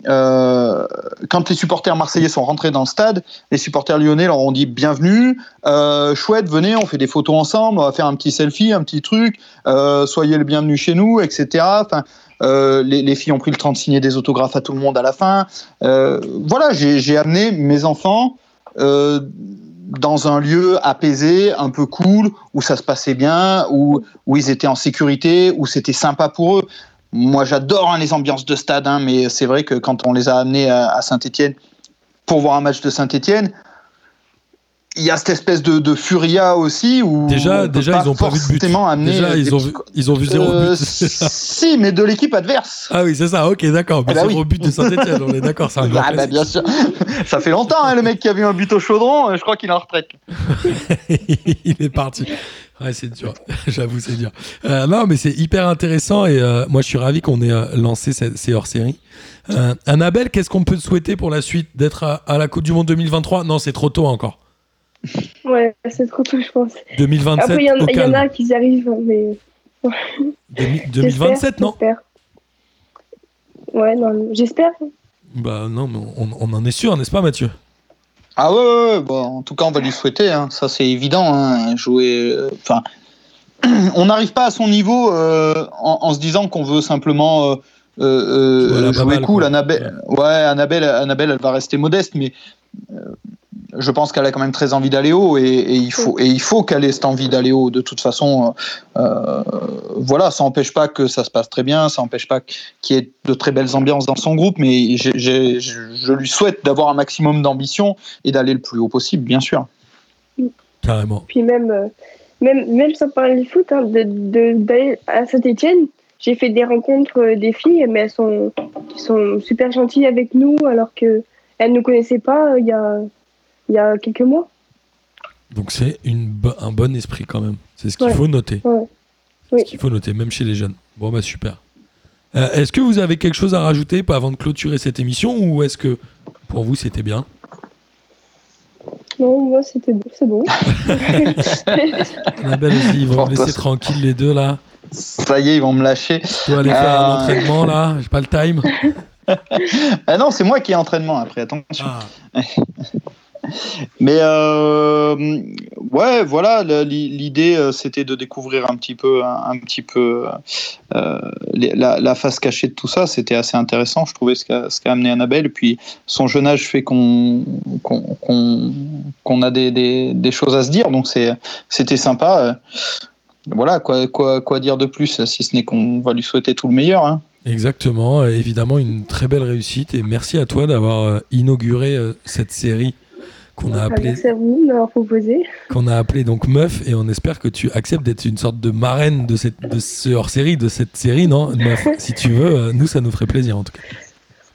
quand les supporters marseillais sont rentrés dans le stade, les supporters lyonnais leur ont dit bienvenue, chouette, venez, on fait des photos ensemble, on va faire un petit selfie, un petit truc, soyez le bienvenu chez nous, etc. Euh, les, filles ont pris le temps de signer des autographes à tout le monde à la fin. Euh, voilà, j'ai amené mes enfants euh, dans un lieu apaisé, un peu cool, où ça se passait bien, où, où ils étaient en sécurité, où c'était sympa pour eux. Moi, j'adore hein, les ambiances de stade, hein, mais c'est vrai que quand on les a amenés à, à Saint-Etienne pour voir un match de Saint-Etienne, il y a cette espèce de, de furia aussi où déjà déjà ils ont pas vu de but. Déjà ils ont vu, ils ont vu zéro euh, but. si mais de l'équipe adverse. Ah oui c'est ça ok d'accord mais ah bah zéro but de Saint-Etienne on est d'accord un ah bah bien sûr ça fait longtemps hein, le mec qui a vu un but au chaudron je crois qu'il est en retraite. il est parti. Ouais, c'est dur. J'avoue, c'est dur. Euh, non, mais c'est hyper intéressant et euh, moi, je suis ravi qu'on ait euh, lancé ces, ces hors-séries. Euh, Annabelle, qu'est-ce qu'on peut te souhaiter pour la suite? D'être à, à, la Coupe du Monde 2023 Non, c'est trop tôt encore. Ouais, c'est trop tôt, je pense. 2027. Après, il y, y, en a qui y arrivent, mais. 2027, non Ouais, non, j'espère. Bah non, mais on, on en est sûr, n'est-ce pas, Mathieu? Ah ouais, ouais, bon, en tout cas, on va lui souhaiter. Hein. Ça, c'est évident. Hein. Jouer. Euh, enfin, on n'arrive pas à son niveau euh, en, en, se disant qu'on veut simplement euh, euh jouer cool. Annabelle, ouais, Annabelle, Annabelle, elle va rester modeste, mais je pense qu'elle a quand même très envie d'aller haut et, et, il faut et il faut qu'elle ait cette envie d'aller haut. De toute façon, euh, voilà, ça n'empêche pas que ça se passe très bien, ça n'empêche pas qu'il y ait de très belles ambiances dans son groupe, mais j ai, j ai, je lui souhaite d'avoir un maximum d'ambition et d'aller le plus haut possible, bien sûr. Carrément. Puis même, euh, même, même sans parler du foot, hein, d'aller de, à Saint-Etienne, j'ai fait des rencontres euh, des filles, mais elles sont, sont super gentilles avec nous, alors qu'elles ne nous connaissaient pas il y a il y a quelques mois. Donc c'est un bon esprit quand même. C'est ce qu'il ouais. faut noter. Ouais. Oui. Ce qu'il faut noter, même chez les jeunes. Bon, bah super. Euh, est-ce que vous avez quelque chose à rajouter pas avant de clôturer cette émission ou est-ce que pour vous c'était bien? Non, moi, c'était bon, c'est bon. Annabelle aussi, ils vont me laisser tranquille les deux là. Ça y est, ils vont me lâcher. Je dois aller faire Euh. un entraînement là, j'ai pas le time. Ah non, c'est moi qui ai entraînement après, attention. Ah, Mais euh, ouais, voilà, l'idée euh, c'était de découvrir un petit peu, un, petit peu euh, la, face cachée de tout ça. C'était assez intéressant, je trouvais ce qu'a qu'a amené Annabelle. Puis son jeune âge fait qu'on qu'on a des, choses à se dire, donc c'était sympa. Voilà, quoi, quoi, quoi dire de plus, si ce n'est qu'on va lui souhaiter tout le meilleur. hein. Exactement, évidemment une très belle réussite et merci à toi d'avoir inauguré cette série qu'on a appelée Merci à vous de m'avoir proposé. qu'on a appelé donc Meuf et on espère que tu acceptes d'être une sorte de marraine de cette de ce hors-série de cette série non Meuf? Si tu veux euh, nous ça nous ferait plaisir en tout cas.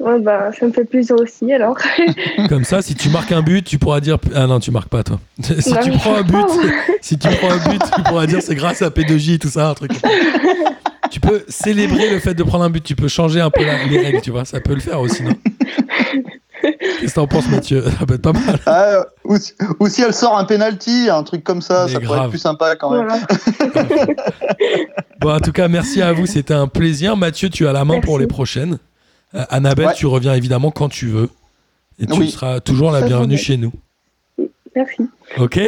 Ouais, bah, ça me fait plaisir aussi, alors. Comme ça si tu marques un but, tu pourras dire ah non, tu marques pas toi. si Non, tu prends un but, si tu prends un but, tu pourras dire c'est grâce à P2J tout ça un truc. Tu peux célébrer le fait de prendre un but, tu peux changer un peu la- les règles, tu vois, ça peut le faire aussi non? Qu'est-ce que t'en penses Mathieu Ça peut être pas mal. Ah, ou, si, ou si elle sort un penalty, un truc comme ça, Mais ça pourrait grave. être plus sympa quand même. Voilà. Bon, en tout cas, merci à vous, c'était un plaisir. Mathieu, tu as la main pour les prochaines. Euh, Annabelle, Ouais. tu reviens évidemment quand tu veux. Et tu Oui. seras toujours la bienvenue chez nous. Merci. Ok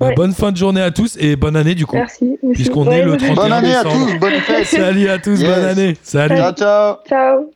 Bah, Ouais. Bonne fin de journée à tous et bonne année du coup. Merci. Puisqu'on Ouais, est le ouais. 31 Bonne année à décembre. tous, bonne fête. Salut à tous, Yes. bonne année. Salut. Ciao, ciao. Ciao.